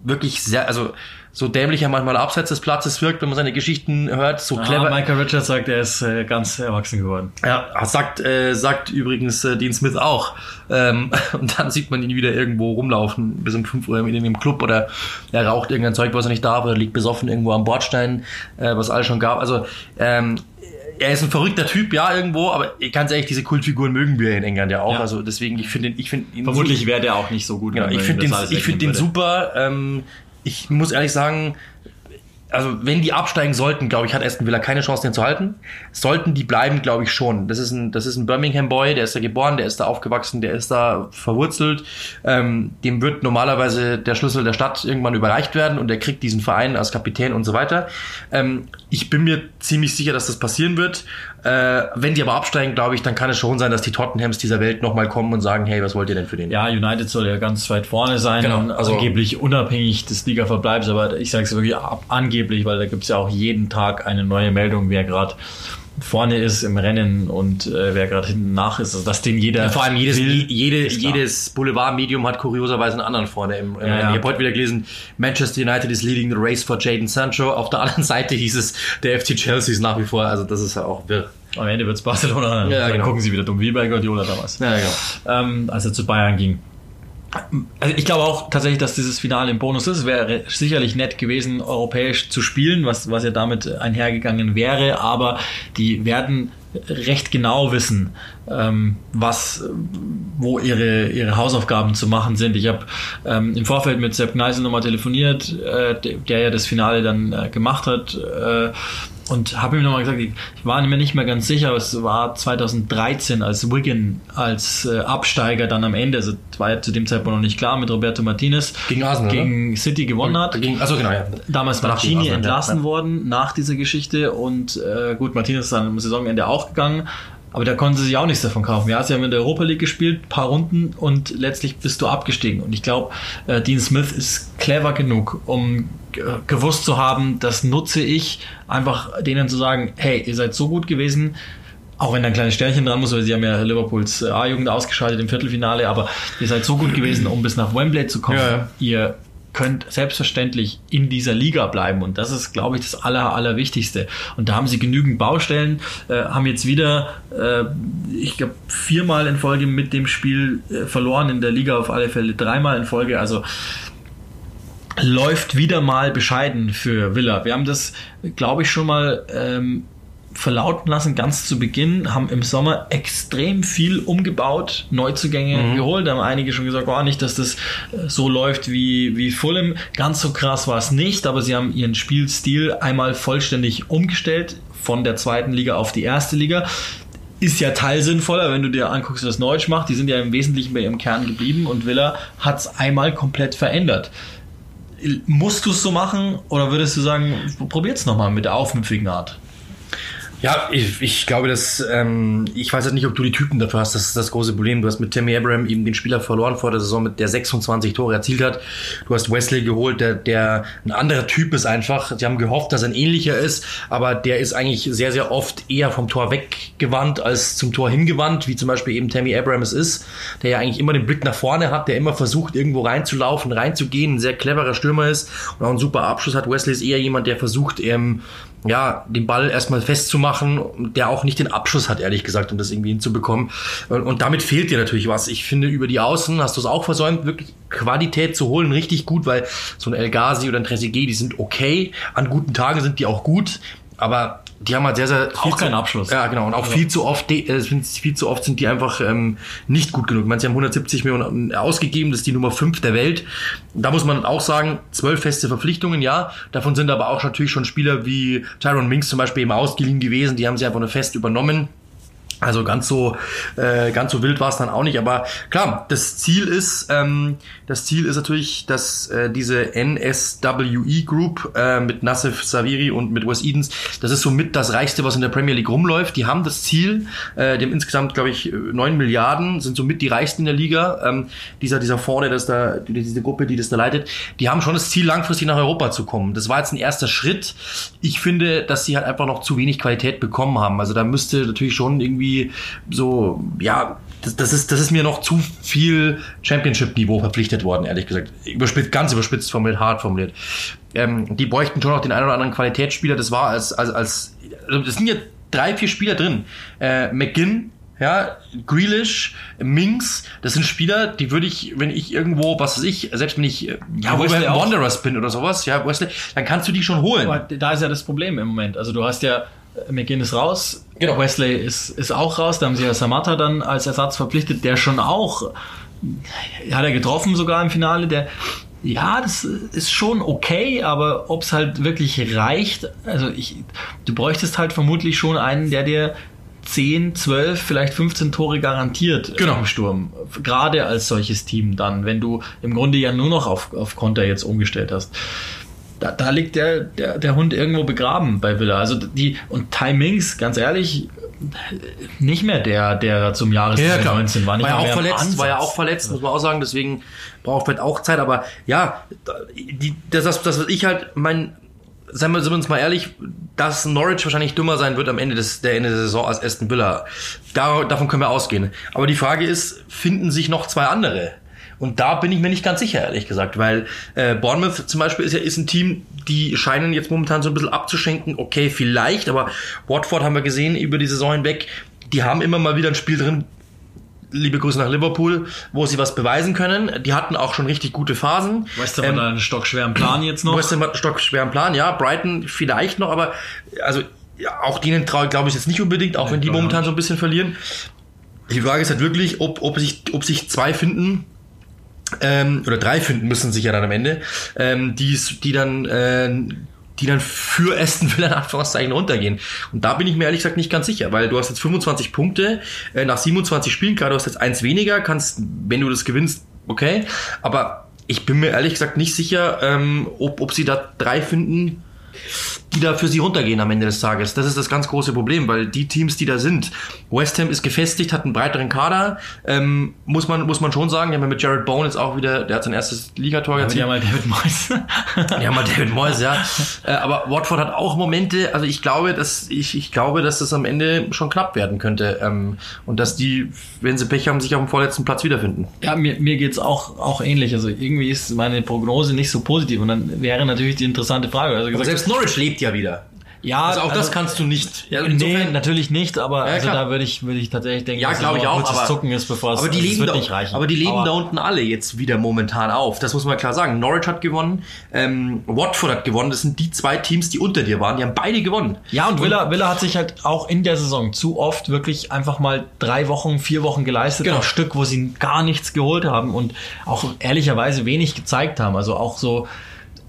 wirklich sehr, also so dämlich er manchmal abseits des Platzes wirkt, wenn man seine Geschichten hört, so Ah, clever. Michael Richards sagt, er ist äh, ganz erwachsen geworden. Ja, sagt, äh, sagt übrigens äh, Dean Smith auch. Ähm, und dann sieht man ihn wieder irgendwo rumlaufen, bis um 5 Uhr in einem Club oder er raucht irgendein Zeug, was er nicht darf, oder liegt besoffen irgendwo am Bordstein, äh, was alles schon gab. Also ähm, er ist ein verrückter Typ, ja, irgendwo, aber ganz ehrlich, diese Kultfiguren mögen wir in England ja auch. Ja. Also deswegen, ich finde ihn, ich finde ihn Vermutlich wäre der auch nicht so gut. Genau, ich finde den, ich finde den super. Ähm, ich muss ehrlich sagen, also wenn die absteigen sollten, glaube ich, hat Aston Villa keine Chance, den zu halten. Sollten die bleiben, glaube ich schon. Das ist ein, das ist ein Birmingham Boy, der ist da geboren, der ist da aufgewachsen, der ist da verwurzelt. Ähm, dem wird normalerweise der Schlüssel der Stadt irgendwann überreicht werden und der kriegt diesen Verein als Kapitän und so weiter. Ähm, ich bin mir ziemlich sicher, dass das passieren wird. Äh, wenn die aber absteigen, glaube ich, dann kann es schon sein, dass die Tottenhams dieser Welt nochmal kommen und sagen, hey, was wollt ihr denn für den? Ja, United soll ja ganz weit vorne sein, Genau, also- angeblich unabhängig des Ligaverbleibs, aber ich sage es wirklich ab, angeblich, weil da gibt's ja auch jeden Tag eine neue Meldung, wer gerade vorne ist im Rennen und äh, wer gerade hinten nach ist. Also dass den jeder Ja, vor allem jedes, will, jede, jedes Boulevardmedium hat kurioserweise einen anderen vorne. Im, im Ja, ja. Ich habe heute wieder gelesen, Manchester United is leading the race for Jaden Sancho. Auf der anderen Seite hieß es, der FC Chelsea ist nach wie vor, also das ist ja auch wirr. Am Ende wird's Barcelona. Ja, dann genau. gucken sie wieder dumm, wie bei Guardiola damals. Ja, genau. ähm, als er zu Bayern ging. Also ich glaube auch tatsächlich, dass dieses Finale im Bonus ist. Wäre sicherlich nett gewesen, europäisch zu spielen, was, was ja damit einhergegangen wäre, aber die werden recht genau wissen, ähm, was, wo ihre, ihre Hausaufgaben zu machen sind. Ich habe ähm, im Vorfeld mit Sepp Gneisel nochmal telefoniert, äh, der, ja das Finale dann äh, gemacht hat. Äh, und habe ihm nochmal gesagt, ich war mir nicht mehr ganz sicher, aber es war 2013, als Wigan als äh, Absteiger dann am Ende, also war ja zu dem Zeitpunkt noch nicht klar, mit Roberto Martinez Gegen Arsenal, gegen City gewonnen hat. Gegen, achso, genau, ja. Damals war Arsenal, entlassen ja. worden nach dieser Geschichte und äh, gut, Martinez ist dann am Saisonende auch gegangen, aber da konnten sie sich auch nichts davon kaufen. Ja, sie haben in der Europa League gespielt, paar Runden und letztlich bist du abgestiegen. Und ich glaube, äh, Dean Smith ist clever genug, um gewusst zu haben, das nutze ich, einfach denen zu sagen, hey, ihr seid so gut gewesen, auch wenn da ein kleines Sternchen dran muss, weil sie haben ja Liverpools äh, A-Jugend ausgeschaltet im Viertelfinale, aber ihr seid so gut gewesen, um bis nach Wembley zu kommen. Ja. Ihr könnt selbstverständlich in dieser Liga bleiben und das ist, glaube ich, das aller, allerwichtigste. Und da haben sie genügend Baustellen, äh, haben jetzt wieder, äh, ich glaube, viermal in Folge mit dem Spiel äh, verloren, in der Liga auf alle Fälle dreimal in Folge, also läuft wieder mal bescheiden für Villa. Wir haben das, glaube ich, schon mal ähm, verlauten lassen, ganz zu Beginn, haben im Sommer extrem viel umgebaut, Neuzugänge geholt. Da haben einige schon gesagt, oh, nicht, dass das äh, so läuft wie, wie Fulham. Ganz so krass war es nicht, aber sie haben ihren Spielstil einmal vollständig umgestellt von der zweiten Liga auf die erste Liga. Ist ja teilsinnvoller, wenn du dir anguckst, was Neutsch macht. Die sind ja im Wesentlichen bei ihrem Kern geblieben und Villa hat es einmal komplett verändert. Musst du es so machen oder würdest du sagen, probier's nochmal mit der aufmüpfigen Art? Ja, ich, ich glaube, dass ähm, ich weiß jetzt nicht, ob du die Typen dafür hast. Das ist das große Problem. Du hast mit Tammy Abraham eben den Spieler verloren vor der Saison, mit der 26 Tore erzielt hat. Du hast Wesley geholt, der, der ein anderer Typ ist einfach. Sie haben gehofft, dass er ein ähnlicher ist, aber der ist eigentlich sehr, sehr oft eher vom Tor weggewandt als zum Tor hingewandt, wie zum Beispiel eben Tammy Abraham es ist, der ja eigentlich immer den Blick nach vorne hat, der immer versucht, irgendwo reinzulaufen, reinzugehen, ein sehr cleverer Stürmer ist und auch einen super Abschluss hat. Wesley ist eher jemand, der versucht, ähm, ja, den Ball erstmal festzumachen, der auch nicht den Abschuss hat, ehrlich gesagt, um das irgendwie hinzubekommen. Und, und damit fehlt dir natürlich was. Ich finde, über die Außen hast du es auch versäumt, wirklich Qualität zu holen, richtig gut, weil so ein El Ghazi oder ein Trezeguet, die sind okay. An guten Tagen sind die auch gut, aber die haben halt sehr, sehr Auch kein zu, Abschluss. Ja, genau. Und auch viel zu oft, äh, viel zu oft sind die einfach ähm, nicht gut genug. Ich meine, sie haben 170 Millionen ausgegeben, das ist die Nummer 5 der Welt. Da muss man auch sagen, zwölf feste Verpflichtungen, ja. Davon sind aber auch natürlich schon Spieler wie Tyron Minks zum Beispiel eben ausgeliehen gewesen. Die haben sie einfach nur fest übernommen. Also ganz so, äh, ganz so wild war es dann auch nicht. Aber klar, das Ziel ist, ähm, das Ziel ist natürlich, dass äh, diese NSWE Group äh, mit Nassif Saviri und mit Wes Edens, das ist somit das reichste, was in der Premier League rumläuft. Die haben das Ziel, äh, dem insgesamt, glaube ich, neun Milliarden, sind somit die reichsten in der Liga. Ähm, dieser, dieser vorne, das da, diese Gruppe, die das da leitet, die haben schon das Ziel, langfristig nach Europa zu kommen. Das war jetzt ein erster Schritt. Ich finde, dass sie halt einfach noch zu wenig Qualität bekommen haben. Also da müsste natürlich schon irgendwie so, ja, das, das, ist, das ist mir noch zu viel Championship-Niveau verpflichtet worden, ehrlich gesagt. Überspitzt, ganz überspitzt formuliert, hart formuliert. Ähm, die bräuchten schon noch den einen oder anderen Qualitätsspieler. Das war als, als, als also das sind ja drei, vier Spieler drin. Äh, McGinn, ja, Grealish, Minks, das sind Spieler, die würde ich, wenn ich irgendwo, was weiß ich, selbst wenn ich äh, ja, Wesley Wanderers bin oder sowas, ja, Wesley, dann kannst du die schon holen. Aber da ist ja das Problem im Moment. Also du hast ja McGinn ist raus, genau. Wesley ist, ist auch raus, da haben sie ja Samata dann als Ersatz verpflichtet, der schon auch, hat er getroffen sogar im Finale, der, ja, das ist schon okay, aber ob es halt wirklich reicht, also ich, du bräuchtest halt vermutlich schon einen, der dir 10, 12, vielleicht 15 Tore garantiert genau. im Sturm. Gerade als solches Team dann, wenn du im Grunde ja nur noch auf, auf Konter jetzt umgestellt hast da, da liegt der, der, der Hund irgendwo begraben bei Villa. Also die, und Timings, ganz ehrlich, nicht mehr der, der zum Jahres ja, 19 war. Nicht war ja auch verletzt, war ja auch verletzt, muss man auch sagen, deswegen braucht vielleicht auch Zeit, aber ja, die, das, das, das was ich halt, mein, seien wir, sind wir uns mal ehrlich, dass Norwich wahrscheinlich dümmer sein wird am Ende des, der Ende der Saison als Aston Villa. Da, davon können wir ausgehen. Aber die Frage ist, finden sich noch zwei andere? Und da bin ich mir nicht ganz sicher, ehrlich gesagt, weil äh, Bournemouth zum Beispiel ist ja ist ein Team, die scheinen jetzt momentan so ein bisschen abzuschenken. Okay, vielleicht, aber Watford haben wir gesehen über die Saison hinweg, die haben immer mal wieder ein Spiel drin, liebe Grüße nach Liverpool, wo sie was beweisen können. Die hatten auch schon richtig gute Phasen. Weißt du, ähm, einen stockschweren Plan jetzt noch? Weißt du, einen stockschweren Plan, ja. Brighton vielleicht noch, aber also ja, auch denen traue glaube ich jetzt nicht unbedingt, auch ja, wenn die momentan so ein bisschen verlieren. Die Frage ist halt wirklich, ob, ob, sich, ob sich zwei finden, ähm, oder drei finden müssen sich ja dann am Ende, ähm, die, die dann äh, die dann für Aston Villa in Anführungszeichen runtergehen. Und da bin ich mir ehrlich gesagt nicht ganz sicher, weil du hast jetzt 25 Punkte äh, nach 27 Spielen, klar, du hast jetzt eins weniger, kannst, wenn du das gewinnst, okay, aber ich bin mir ehrlich gesagt nicht sicher, ähm, ob, ob sie da drei finden, die da für sie runtergehen am Ende des Tages. Das ist das ganz große Problem, weil die Teams, die da sind, West Ham ist gefestigt, hat einen breiteren Kader, ähm, muss man muss man schon sagen. Die haben ja mit Jared Bowen jetzt auch wieder, der hat sein erstes Ligator jetzt. Ja, mal David Moyes. ja, mal David Moyes, ja. Äh, aber Watford hat auch Momente. Also ich glaube, dass ich, ich glaube, dass das am Ende schon knapp werden könnte ähm, und dass die, wenn sie Pech haben, sich auf dem vorletzten Platz wiederfinden. Ja, mir mir geht's auch auch ähnlich. Also irgendwie ist meine Prognose nicht so positiv und dann wäre natürlich die interessante Frage. Also gesagt, selbst Norwich lebt ja wieder. Ja, also auch also, das kannst du nicht. Ja, nee, natürlich nicht, aber ja, also da würde ich, würde ich tatsächlich denken, ja, glaube ich auch, aber, Zucken ist, bevor es, aber die also leben wird da, nicht reichen. Aber die leben aber, da unten alle jetzt wieder momentan auf. Das muss man klar sagen. Norwich hat gewonnen, ähm, Watford hat gewonnen. Das sind die zwei Teams, die unter dir waren. Die haben beide gewonnen. Ja, und, und Villa, Villa hat sich halt auch in der Saison zu oft wirklich einfach mal drei Wochen, vier Wochen geleistet genau. am Stück, wo sie gar nichts geholt haben und auch ehrlicherweise wenig gezeigt haben. Also auch so,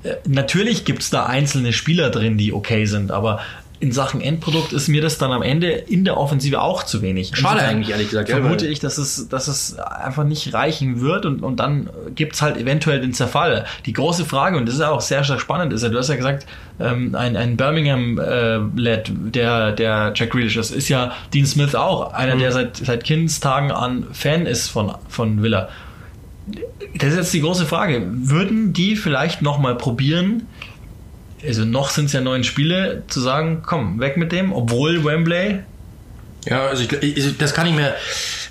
äh, natürlich gibt's da einzelne Spieler drin, die okay sind, aber in Sachen Endprodukt ist mir das dann am Ende in der Offensive auch zu wenig. Schade eigentlich, ehrlich gesagt. Vermute ich, dass es, dass es einfach nicht reichen wird und, und dann gibt's halt eventuell den Zerfall. Die große Frage, und das ist ja auch sehr, sehr spannend, ist ja, du hast ja gesagt, ähm, ein, ein Birmingham-Led, äh, der, der Jack Grealish ist, ist ja Dean Smith auch, einer, mhm. der seit, seit Kindestagen an Fan ist von, von Villa. Das ist jetzt die große Frage. Würden die vielleicht nochmal probieren, also noch sind es ja neun Spiele, zu sagen, komm, weg mit dem, obwohl Wembley. Ja, also ich, ich, das kann ich mir.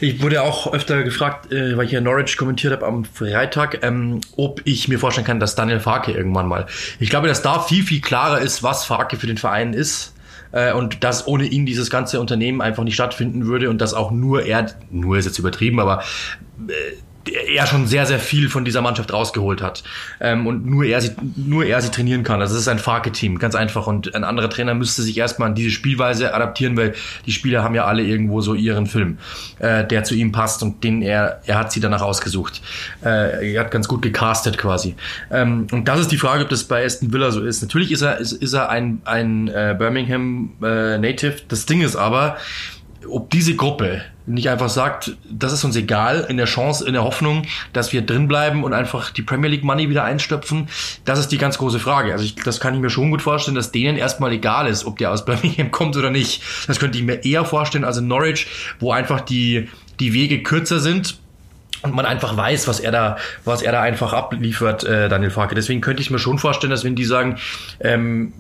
Ich wurde auch öfter gefragt, äh, weil ich ja Norwich kommentiert habe am Freitag, ähm, ob ich mir vorstellen kann, dass Daniel Farke irgendwann mal. Ich glaube, dass da viel, viel klarer ist, was Farke für den Verein ist äh, und dass ohne ihn dieses ganze Unternehmen einfach nicht stattfinden würde und dass auch nur er, nur ist jetzt übertrieben, aber äh, er schon sehr, sehr viel von dieser Mannschaft rausgeholt hat. Ähm, und nur er, sie, nur er sie trainieren kann. Also es ist ein Farke-Team, ganz einfach. Und ein anderer Trainer müsste sich erstmal an diese Spielweise adaptieren, weil die Spieler haben ja alle irgendwo so ihren Film, äh, der zu ihm passt und den er, er hat sie danach ausgesucht. Äh, er hat ganz gut gecastet quasi. Ähm, und das ist die Frage, ob das bei Aston Villa so ist. Natürlich ist er, ist, ist er ein, ein äh, Birmingham äh, Native. Das Ding ist aber, ob diese Gruppe nicht einfach sagt, das ist uns egal, in der Chance, in der Hoffnung, dass wir drinbleiben und einfach die Premier League Money wieder einstöpfen, das ist die ganz große Frage. Also ich, das kann ich mir schon gut vorstellen, dass denen erstmal egal ist, ob der aus Birmingham kommt oder nicht. Das könnte ich mir eher vorstellen als in Norwich, wo einfach die, die Wege kürzer sind und man einfach weiß, was er da, was er da einfach abliefert, äh, Daniel Farke. Deswegen könnte ich mir schon vorstellen, dass wenn die sagen, ähm,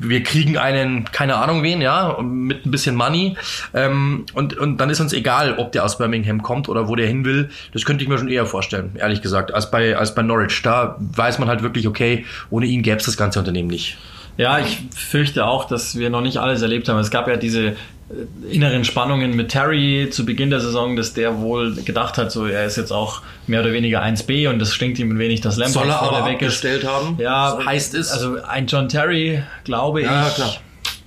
wir kriegen einen, keine Ahnung wen, ja, mit ein bisschen Money, ähm, und, und dann ist uns egal, ob der aus Birmingham kommt oder wo der hin will. Das könnte ich mir schon eher vorstellen, ehrlich gesagt, als bei, als bei Norwich. Da weiß man halt wirklich, okay, ohne ihn gäbe es das ganze Unternehmen nicht. Ja, ich fürchte auch, dass wir noch nicht alles erlebt haben. Es gab ja diese inneren Spannungen mit Terry zu Beginn der Saison, dass der wohl gedacht hat, so er ist jetzt auch mehr oder weniger 1B und das stinkt ihm ein wenig das Lampard Soll er aber weg ist. haben? Ja, So heißt es. Also ein John Terry, glaube Ja, ich. klar.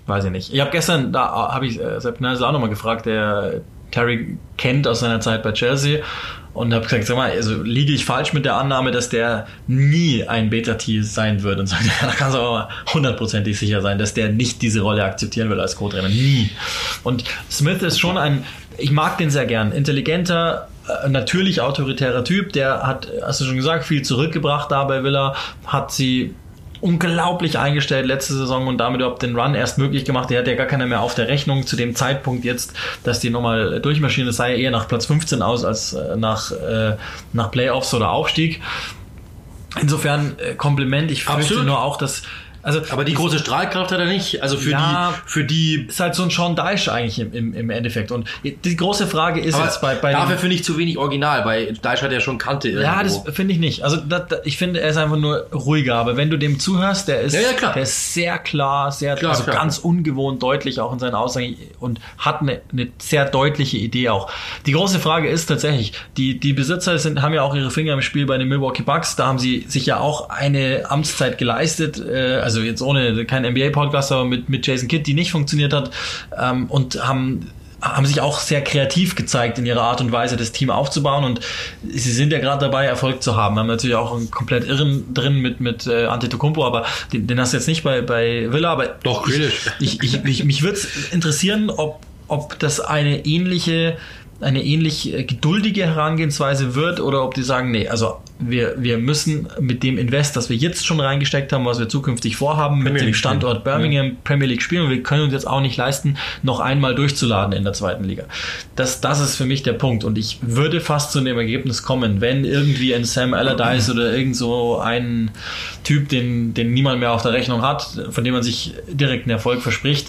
Weiß ich nicht. Ich habe gestern, da habe ich äh, Sepp Gnadl auch nochmal gefragt, der Terry kennt aus seiner Zeit bei Chelsea und habe gesagt, sag mal, also liege ich falsch mit der Annahme, dass der nie ein Beta-T sein wird und sagt, ja, da kannst du aber hundertprozentig sicher sein, dass der nicht diese Rolle akzeptieren will als Co-Trainer. Nie. Und Smith ist schon ein, ich mag den sehr gern, intelligenter, äh, natürlich autoritärer Typ, der hat, hast du schon gesagt, viel zurückgebracht da bei Villa, hat sie unglaublich eingestellt letzte Saison und damit überhaupt den Run erst möglich gemacht. Der hat ja gar keiner mehr auf der Rechnung zu dem Zeitpunkt jetzt, dass die nochmal durchmarschieren. Das sah ja eher nach Platz 15 aus als äh, nach, äh, nach Playoffs oder Aufstieg. Insofern äh, Kompliment. Ich fürchte Absolut. nur auch, dass also Aber die große Strahlkraft hat er nicht. Also für Ja. die, für die. ist halt so ein Sean Dyche eigentlich im, im, im Endeffekt. Und die große Frage ist Aber jetzt bei, bei dafür finde ich zu wenig Original. Bei Deitch hat er schon Kante Ja, irgendwo. das finde ich nicht. Also das, das, ich finde, er ist einfach nur ruhiger. Aber wenn du dem zuhörst, der ist, Ja, ja, der ist sehr klar, sehr Klar, also klar. ganz ungewohnt deutlich auch in seinen Aussagen und hat eine, eine sehr deutliche Idee auch. Die große Frage ist tatsächlich, die, die Besitzer sind, haben ja auch ihre Finger im Spiel bei den Milwaukee Bucks. Da haben sie sich ja auch eine Amtszeit geleistet. Äh, also jetzt ohne kein NBA-Podcast, aber mit, mit Jason Kidd, die nicht funktioniert hat. Ähm, und haben haben sich auch sehr kreativ gezeigt in ihrer Art und Weise, das Team aufzubauen und sie sind ja gerade dabei, Erfolg zu haben. Haben natürlich auch einen komplett Irren drin mit, mit äh, Antetokounmpo, aber den, den hast du jetzt nicht bei, bei Villa, aber Doch, ich, ich, ich, ich, mich würde es interessieren, ob, ob das eine ähnliche eine ähnlich äh, geduldige Herangehensweise wird oder ob die sagen, nee, also wir, wir müssen mit dem Invest, das wir jetzt schon reingesteckt haben, was wir zukünftig vorhaben, mit Premier dem League Standort spielen. Birmingham Premier League spielen und wir können uns jetzt auch nicht leisten, noch einmal durchzuladen in der zweiten Liga. Das, das ist für mich der Punkt und ich würde fast zu dem Ergebnis kommen, wenn irgendwie ein Sam Allardyce oder irgend so ein Typ, den, den niemand mehr auf der Rechnung hat, von dem man sich direkten Erfolg verspricht,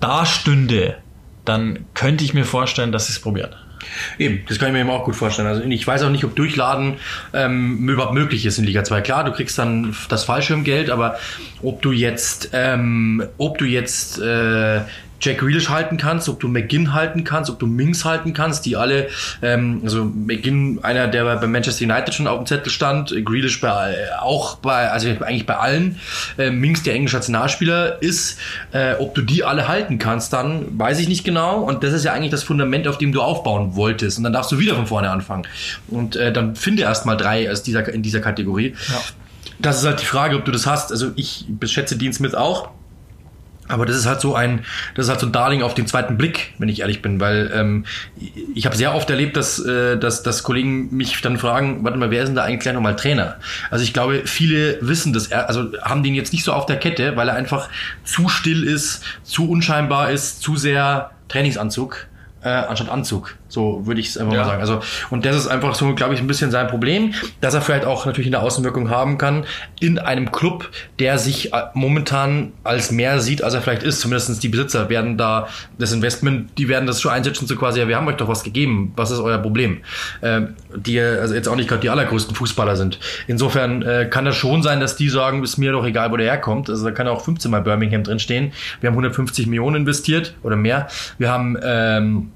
da stünde, dann könnte ich mir vorstellen, dass sie es probieren. Eben, das kann ich mir eben auch gut vorstellen. Also ich weiß auch nicht, ob Durchladen ähm, überhaupt möglich ist in Liga 2. Klar, du kriegst dann das Fallschirmgeld, aber ob du jetzt, ähm, ob du jetzt äh, Jack Grealish halten kannst, ob du McGinn halten kannst, ob du Mings halten kannst, die alle, ähm, also McGinn, einer, der bei Manchester United schon auf dem Zettel stand, Grealish bei, auch bei, also eigentlich bei allen, äh, Mings der englische Nationalspieler ist, äh, ob du die alle halten kannst, dann weiß ich nicht genau und das ist ja eigentlich das Fundament, auf dem du aufbauen wolltest und dann darfst du wieder von vorne anfangen und äh, dann finde erst mal drei aus dieser, in dieser Kategorie. Ja. Das ist halt die Frage, ob du das hast. Also ich schätze Dean Smith auch. Aber das ist halt so ein, das ist halt so ein Darling auf den zweiten Blick, wenn ich ehrlich bin, weil ähm, ich habe sehr oft erlebt, dass, äh, dass, dass Kollegen mich dann fragen, warte mal, wer ist denn da eigentlich gleich nochmal Trainer? Also ich glaube, viele wissen das, er- also haben den jetzt nicht so auf der Kette, weil er einfach zu still ist, zu unscheinbar ist, zu sehr Trainingsanzug äh, anstatt Anzug. So würde ich es einfach Ja. mal sagen. Also, und das ist einfach so, glaube ich, ein bisschen sein Problem, dass er vielleicht auch natürlich eine Außenwirkung haben kann in einem Club, der sich äh, momentan als mehr sieht, als er vielleicht ist. Zumindest die Besitzer werden da, das Investment, die werden das schon einsetzen, so quasi, ja, wir haben euch doch was gegeben, was ist euer Problem? Ähm, die also jetzt auch nicht gerade die allergrößten Fußballer sind. Insofern äh, kann das schon sein, dass die sagen, ist mir doch egal, wo der herkommt. Also da kann auch 15 Mal Birmingham drinstehen. Wir haben 150 Millionen investiert oder mehr. Wir haben ähm,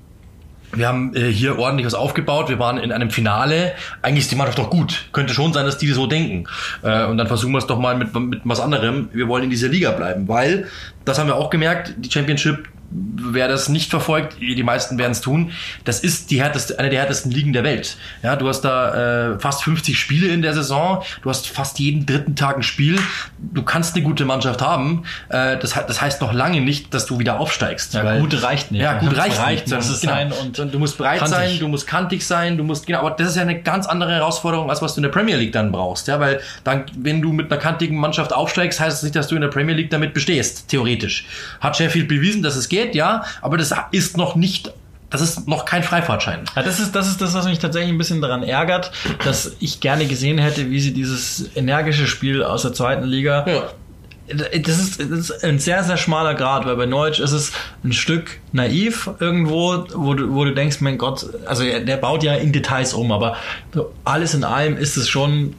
wir haben äh, hier ordentlich was aufgebaut. Wir waren in einem Finale. Eigentlich ist die Mannschaft doch gut. Könnte schon sein, dass die so denken. Äh, und dann versuchen wir es doch mal mit, mit was anderem. Wir wollen in dieser Liga bleiben, weil, das haben wir auch gemerkt, die Championship wer das nicht verfolgt, die meisten werden es tun, das ist die härteste, eine der härtesten Ligen der Welt. Ja, du hast da äh, fast 50 Spiele in der Saison, du hast fast jeden dritten Tag ein Spiel, du kannst eine gute Mannschaft haben, äh, das, das heißt noch lange nicht, dass du wieder aufsteigst. Ja, weil, gut reicht nicht. Ja, gut reicht reicht nicht. muss es Genau. sein und Und du musst breit kantig. sein, du musst kantig sein, du musst, genau, aber das ist ja eine ganz andere Herausforderung, als was du in der Premier League dann brauchst, ja, weil dann, wenn du mit einer kantigen Mannschaft aufsteigst, heißt es nicht, dass du in der Premier League damit bestehst, theoretisch. Hat Sheffield bewiesen, dass es geht, ja, aber das ist noch nicht, das ist noch kein Freifahrtschein. Ja, das ist, das ist das, was mich tatsächlich ein bisschen daran ärgert, dass ich gerne gesehen hätte, wie sie dieses energische Spiel aus der zweiten Liga. Ja. Das ist, das ist ein sehr, sehr schmaler Grad, weil bei Norwich ist es ein Stück naiv irgendwo, wo du, wo du denkst, mein Gott, also er- der baut ja in Details um, aber alles in allem ist es schon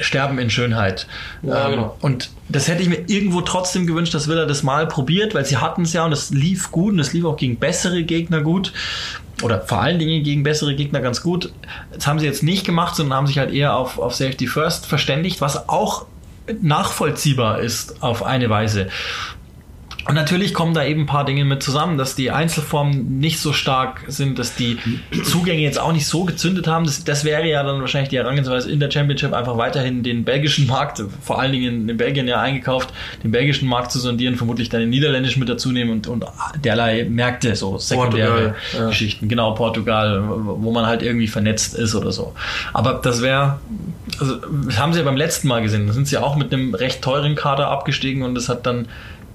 Sterben in Schönheit. Ja, Ähm, genau. Und das hätte ich mir irgendwo trotzdem gewünscht, dass Villa das mal probiert, weil sie hatten es ja und es lief gut und es lief auch gegen bessere Gegner gut. Oder vor allen Dingen gegen bessere Gegner ganz gut. Das haben sie jetzt nicht gemacht, sondern haben sich halt eher auf, auf Safety First verständigt, was auch nachvollziehbar ist auf eine Weise. Und natürlich kommen da eben ein paar Dinge mit zusammen, dass die Einzelformen nicht so stark sind, dass die Zugänge jetzt auch nicht so gezündet haben. Das, das wäre ja dann wahrscheinlich die Herangehensweise in der Championship einfach weiterhin den belgischen Markt, vor allen Dingen in Belgien ja eingekauft, den belgischen Markt zu sondieren, vermutlich dann den niederländischen mit dazu nehmen und, und derlei Märkte, so sekundäre Portugal, ja. Geschichten. Genau, Portugal, wo man halt irgendwie vernetzt ist oder so. Aber das wäre, also das haben sie ja beim letzten Mal gesehen, da sind sie auch mit einem recht teuren Kader abgestiegen und das hat dann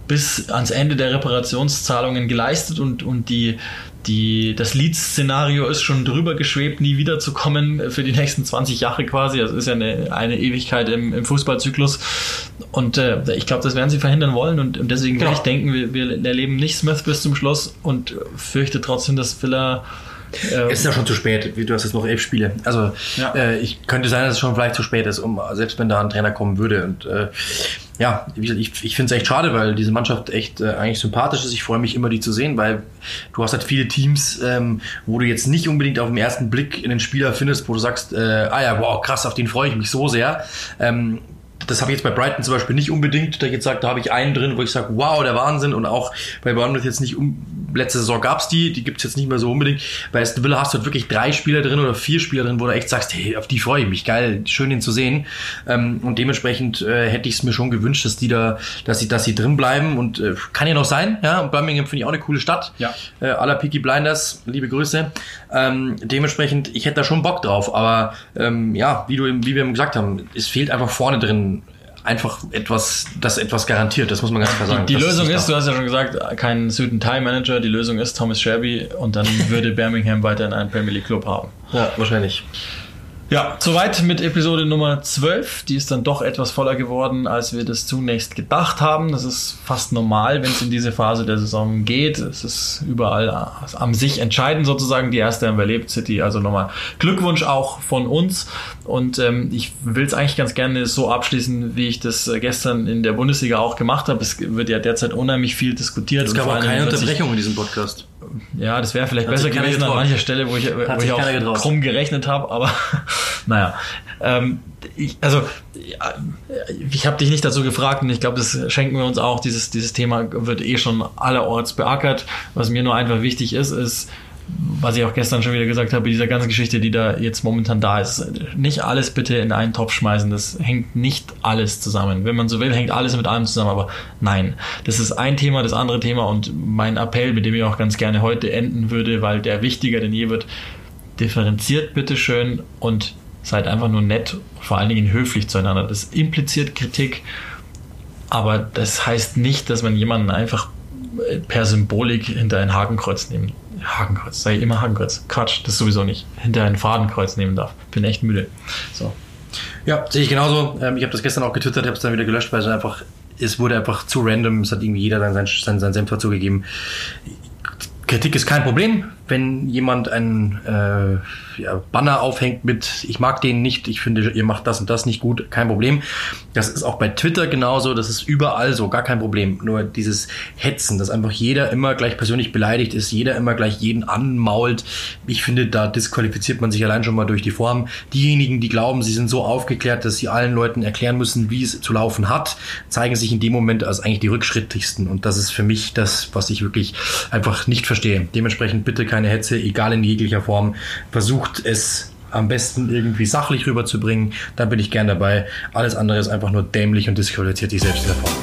bis ans Ende der Reparationszahlungen geleistet und, und die, die, das Leeds-Szenario ist schon drüber geschwebt, nie wiederzukommen für die nächsten 20 Jahre quasi. Das ist ja eine, eine Ewigkeit im, im Fußballzyklus. Und äh, ich glaube, das werden sie verhindern wollen. Und, und deswegen Genau. würde ich denken, wir, wir erleben nicht Smith bis zum Schluss und fürchte trotzdem, dass Villa. Äh, Es ist ja schon zu spät. Du hast jetzt noch elf Spiele. Also Ja. äh, ich könnte sein, dass es schon vielleicht zu spät ist, um selbst wenn da ein Trainer kommen würde. Und äh, ja, ich, ich finde es echt schade, weil diese Mannschaft echt äh, eigentlich sympathisch ist. Ich freue mich immer, die zu sehen, weil du hast halt viele Teams, ähm, wo du jetzt nicht unbedingt auf den ersten Blick einen Spieler findest, wo du sagst, äh, ah ja, wow, krass, auf den freue ich mich so sehr. Ähm, das habe ich jetzt bei Brighton zum Beispiel nicht unbedingt, da ich jetzt sage, da habe ich einen drin, wo ich sage, wow, der Wahnsinn. Und auch bei Bournemouth jetzt nicht, um, letzte Saison gab's die, die gibt's jetzt nicht mehr so unbedingt. Bei Aston Villa hast du halt wirklich drei Spieler drin oder vier Spieler drin, wo du echt sagst, hey, auf die freue ich mich, geil, schön den zu sehen. Ähm, und dementsprechend äh, hätte ich es mir schon gewünscht, dass die da, dass sie, dass sie drin bleiben. Und äh, kann ja noch sein, ja. Und Birmingham finde ich auch eine coole Stadt. Ja. Äh, aller Peaky Blinders, liebe Grüße. Ähm, dementsprechend, ich hätte da schon Bock drauf, aber ähm, ja, wie du wie wir eben gesagt haben, es fehlt einfach vorne drin einfach etwas, das etwas garantiert. Das muss man ganz klar sagen. Die Das Lösung ist, da. du hast ja schon gesagt, kein Suit and Tie Manager. Die Lösung ist Thomas Shelby und dann würde Birmingham weiterhin einen Premier League Club haben. ja, wahrscheinlich. Ja, soweit mit Episode Nummer 12. Die ist dann doch etwas voller geworden, als wir das zunächst gedacht haben. Das ist fast normal, wenn es in diese Phase der Saison geht. Es ist überall am sich entscheiden sozusagen. Die erste haben wir erlebt, City. Also nochmal Glückwunsch auch von uns. Und ähm, ich will es eigentlich ganz gerne so abschließen, wie ich das äh, gestern in der Bundesliga auch gemacht habe. Es wird ja derzeit unheimlich viel diskutiert. Es gab auch keine Unterbrechung in diesem Podcast. Ja, das wäre vielleicht besser gewesen an getraut. mancher Stelle, wo ich, wo ich auch getraut. krumm gerechnet habe, aber naja. Ähm, ich, also, ich habe dich nicht dazu gefragt und ich glaube, das schenken wir uns auch. Dieses, dieses Thema wird eh schon allerorts beackert. Was mir nur einfach wichtig ist, ist, was ich auch gestern schon wieder gesagt habe, dieser ganzen Geschichte, die da jetzt momentan da ist, nicht alles bitte in einen Topf schmeißen. Das hängt nicht alles zusammen. Wenn man so will, hängt alles mit allem zusammen, aber nein. Das ist ein Thema, das andere Thema und mein Appell, mit dem ich auch ganz gerne heute enden würde, weil der wichtiger denn je wird, differenziert bitte schön und seid einfach nur nett, vor allen Dingen höflich zueinander. Das impliziert Kritik, aber das heißt nicht, dass man jemanden einfach per Symbolik hinter ein Hakenkreuz nehmen. Hakenkreuz, sag ich immer Hakenkreuz. Quatsch, das sowieso nicht. Hinter ein Fadenkreuz nehmen darf. Bin echt müde. So. Ja, sehe ich genauso. Ähm, ich habe das gestern auch getwittert, habe es dann wieder gelöscht, weil es einfach, es wurde einfach zu random. Es hat irgendwie jeder dann sein, sein, sein Senf dazu. Kritik ist kein Problem. Wenn jemand ein äh, ja, Banner aufhängt mit, ich mag den nicht, ich finde, ihr macht das und das nicht gut, kein Problem. Das ist auch bei Twitter genauso, das ist überall so, gar kein Problem. Nur dieses Hetzen, dass einfach jeder immer gleich persönlich beleidigt ist, jeder immer gleich jeden anmault. Ich finde, da disqualifiziert man sich allein schon mal durch die Form. Diejenigen, die glauben, sie sind so aufgeklärt, dass sie allen Leuten erklären müssen, wie es zu laufen hat, zeigen sich in dem Moment als eigentlich die rückschrittigsten. Und das ist für mich das, was ich wirklich einfach nicht verstehe. Dementsprechend bitte keine Hetze, egal in jeglicher Form. Versucht es am besten irgendwie sachlich rüberzubringen. Da bin ich gern dabei. Alles andere ist einfach nur dämlich und disqualifiziert dich selbst Form.